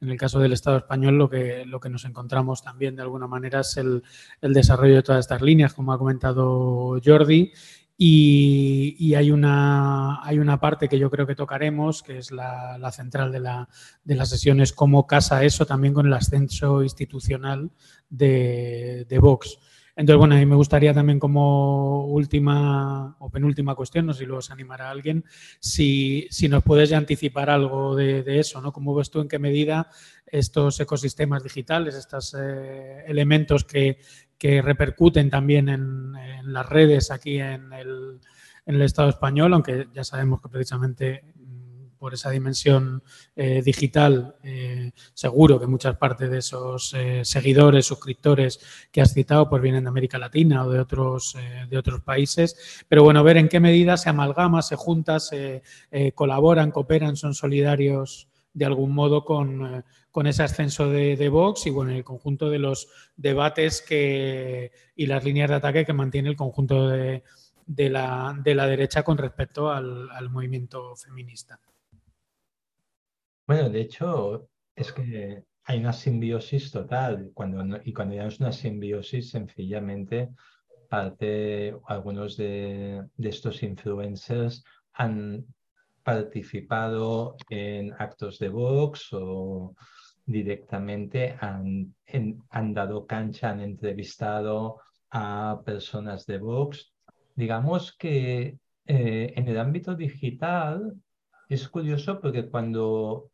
en el caso del Estado español lo que, lo que nos encontramos también de alguna manera es el, el desarrollo de todas estas líneas, como ha comentado Jordi, y, hay, una, hay una parte que yo creo que tocaremos, que es la, central de, la, de las sesiones, cómo casa eso también con el ascenso institucional de, Vox. Entonces, bueno, a mí me gustaría también como última o penúltima cuestión, no sé si lo os animará alguien, si, si nos puedes ya anticipar algo de, eso, ¿no? ¿Cómo ves tú en qué medida estos ecosistemas digitales, estos eh, elementos que, que repercuten también en, las redes aquí en el, Estado español, aunque ya sabemos que precisamente mm, por esa dimensión eh, digital, eh, seguro que muchas partes de esos eh, seguidores, suscriptores que has citado, pues vienen de América Latina o de otros, de otros países. Pero bueno, ver en qué medida se amalgama, se juntan, se colaboran, cooperan, son solidarios de algún modo con, con ese ascenso de, Vox y bueno, el conjunto de los debates que, y las líneas de ataque que mantiene el conjunto de, la, derecha con respecto al, movimiento feminista. Bueno, de hecho, es que hay una simbiosis total cuando, y cuando ya una simbiosis, sencillamente parte, algunos de, de estos influencers han participado en actos de Vox o directamente han, han dado cancha, han entrevistado a personas de Vox. Digamos que eh, en el ámbito digital es curioso porque cuando,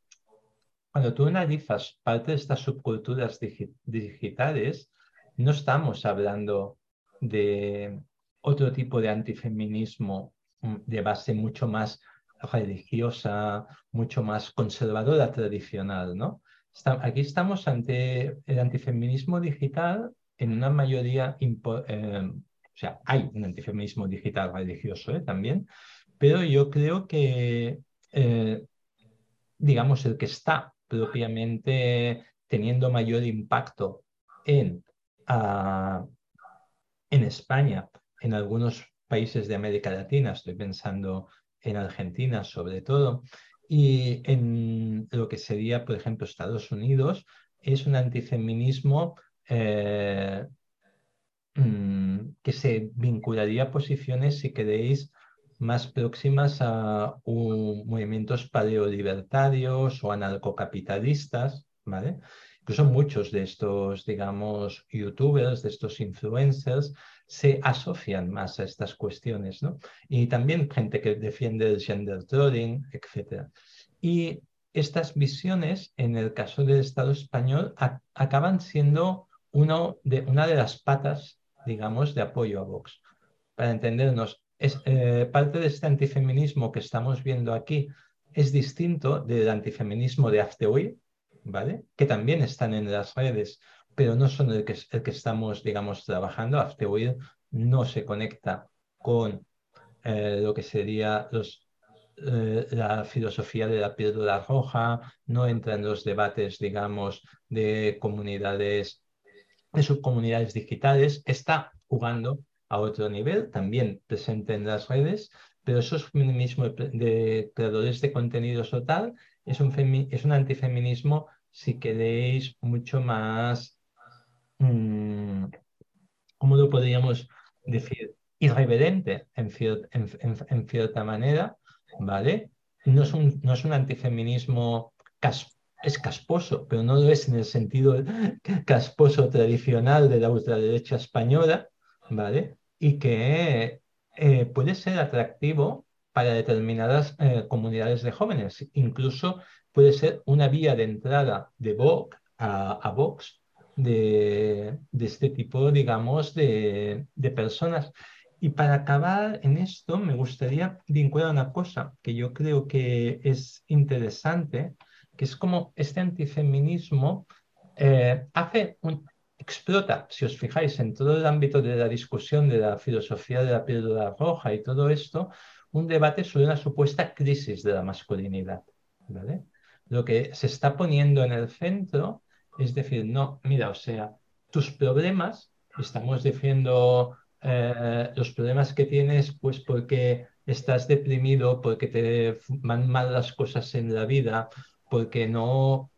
cuando tú analizas parte de estas subculturas digitales, no estamos hablando de otro tipo de antifeminismo mm, de base mucho más religiosa, mucho más conservadora, tradicional, ¿no? aquí estamos ante el antifeminismo digital en una mayoría, eh, o sea, hay un antifeminismo digital religioso ¿eh? también, pero yo creo que, eh, digamos, el que está propiamente teniendo mayor impacto en, ah, en España, en algunos países de América Latina, estoy pensando en Argentina sobre todo, y en lo que sería, por ejemplo, Estados Unidos, es un antifeminismo eh, mm, que se vincularía a posiciones, si queréis, más próximas a movimientos paleolibertarios o anarcocapitalistas, ¿vale? Incluso muchos de estos, digamos, youtubers, de estos influencers, se asocian más a estas cuestiones, ¿no? Y también gente que defiende el gender trolling, etc. Y estas visiones, en el caso del Estado español, acaban siendo uno de, una de las patas, digamos, de apoyo a Vox. Para entendernos, es, eh, parte de este antifeminismo que estamos viendo aquí es distinto del antifeminismo de Afteoir, ¿vale? Que también están en las redes, pero no son el que, el que estamos, digamos, trabajando. Afteoir no se conecta con eh, lo que sería los, eh, la filosofía de la píldora roja, no entra en los debates, digamos, de comunidades, de subcomunidades digitales, está jugando a otro nivel, también presente en las redes, pero esos feminismos de creadores de contenidos o tal es un, es un antifeminismo, si queréis, mucho más, ¿cómo lo podríamos decir? Irreverente en, en, cierta manera, ¿vale? No es un, no es un antifeminismo es casposo, pero no lo es en el sentido casposo tradicional de la ultraderecha española, ¿vale? Y que eh, puede ser atractivo para determinadas eh, comunidades de jóvenes. Incluso puede ser una vía de entrada de Vox a, Vox de, este tipo, digamos, de, de personas. Y para acabar en esto, me gustaría vincular una cosa que yo creo que es interesante, que es como este antifeminismo eh, hace un, explota, si os fijáis, en todo el ámbito de la discusión de la filosofía de la píldora roja y todo esto, un debate sobre una supuesta crisis de la masculinidad. ¿vale? Lo que se está poniendo en el centro es decir, no, mira, o sea, tus problemas, estamos diciendo eh, los problemas que tienes, pues porque estás deprimido, porque te van mal las cosas en la vida, porque no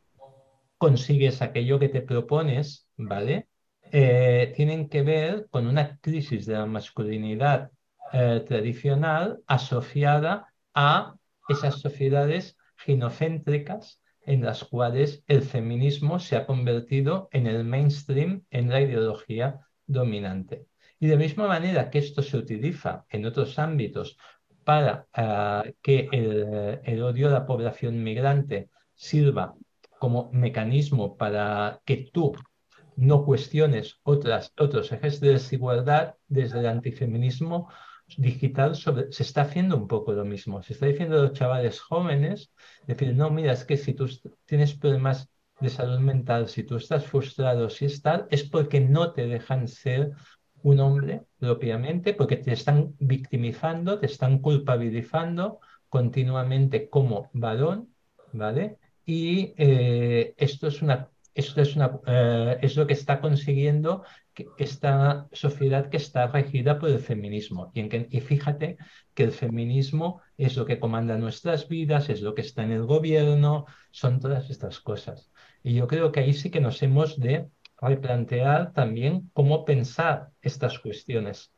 consigues aquello que te propones, ¿vale? Eh, tienen que ver con una crisis de la masculinidad eh, tradicional asociada a esas sociedades ginocéntricas en las cuales el feminismo se ha convertido en el mainstream, en la ideología dominante. Y de misma manera que esto se utiliza en otros ámbitos para eh, que el, el, odio a la población migrante sirva como mecanismo para que tú no cuestiones otras, otros ejes de desigualdad desde el antifeminismo digital se está haciendo un poco lo mismo. Se está diciendo a los chavales jóvenes, decir, no, mira, es que si tú tienes problemas de salud mental, si tú estás frustrado, si es tal, es porque no te dejan ser un hombre propiamente, porque te están victimizando, te están culpabilizando continuamente como varón, ¿vale? Y eh, esto es una esto eh, es lo que está consiguiendo esta sociedad que está regida por el feminismo. Y, y fíjate que el feminismo es lo que comanda nuestras vidas, es lo que está en el gobierno, son todas estas cosas. Y yo creo que ahí sí que nos hemos de replantear también cómo pensar estas cuestiones.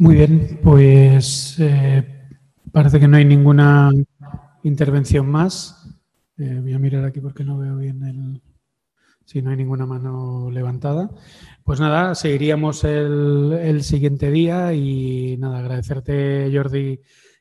Muy bien, pues eh, parece que no hay ninguna intervención más. Eh, voy a mirar aquí porque no veo bien el... Si no hay ninguna mano levantada. Pues nada, seguiríamos el, siguiente día y nada, agradecerte Jordi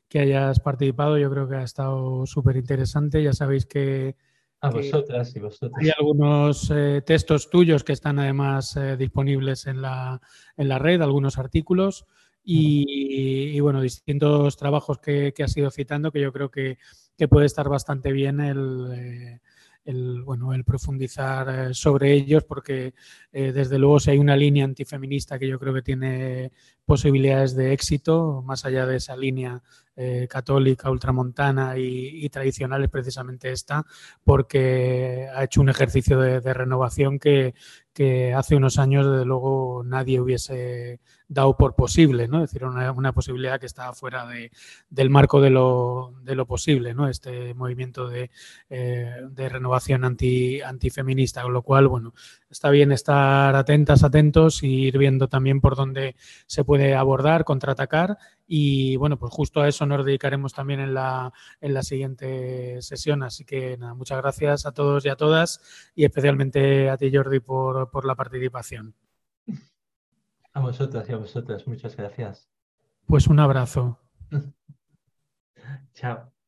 que hayas participado. Yo creo que ha estado súper interesante. Ya sabéis que... A vosotras y vosotros. Hay algunos eh, textos tuyos que están además disponibles en la, en la red, algunos artículos. Y, bueno, distintos trabajos que, que has ido citando que yo creo que, que puede estar bastante bien el, eh, el, bueno, el profundizar eh, sobre ellos, porque eh, desde luego si hay una línea antifeminista que yo creo que tiene posibilidades de éxito, más allá de esa línea eh, católica, ultramontana y, tradicional, es precisamente esta, porque ha hecho un ejercicio de, renovación que, hace unos años, desde luego, nadie hubiese dado por posible, ¿no? Es decir, una, posibilidad que estaba fuera de, del marco de lo, de lo, posible, ¿no? Este movimiento de, de renovación anti, antifeminista, con lo cual, bueno, está bien estar atentas, atentos y ir viendo también por dónde se puede abordar, contraatacar y bueno, pues justo a eso nos dedicaremos también en la, en la siguiente sesión. Así que nada, muchas gracias a todos y a todas y especialmente a ti Jordi por, por la participación. A vosotras y a vosotras, muchas gracias. Pues un abrazo. Chao.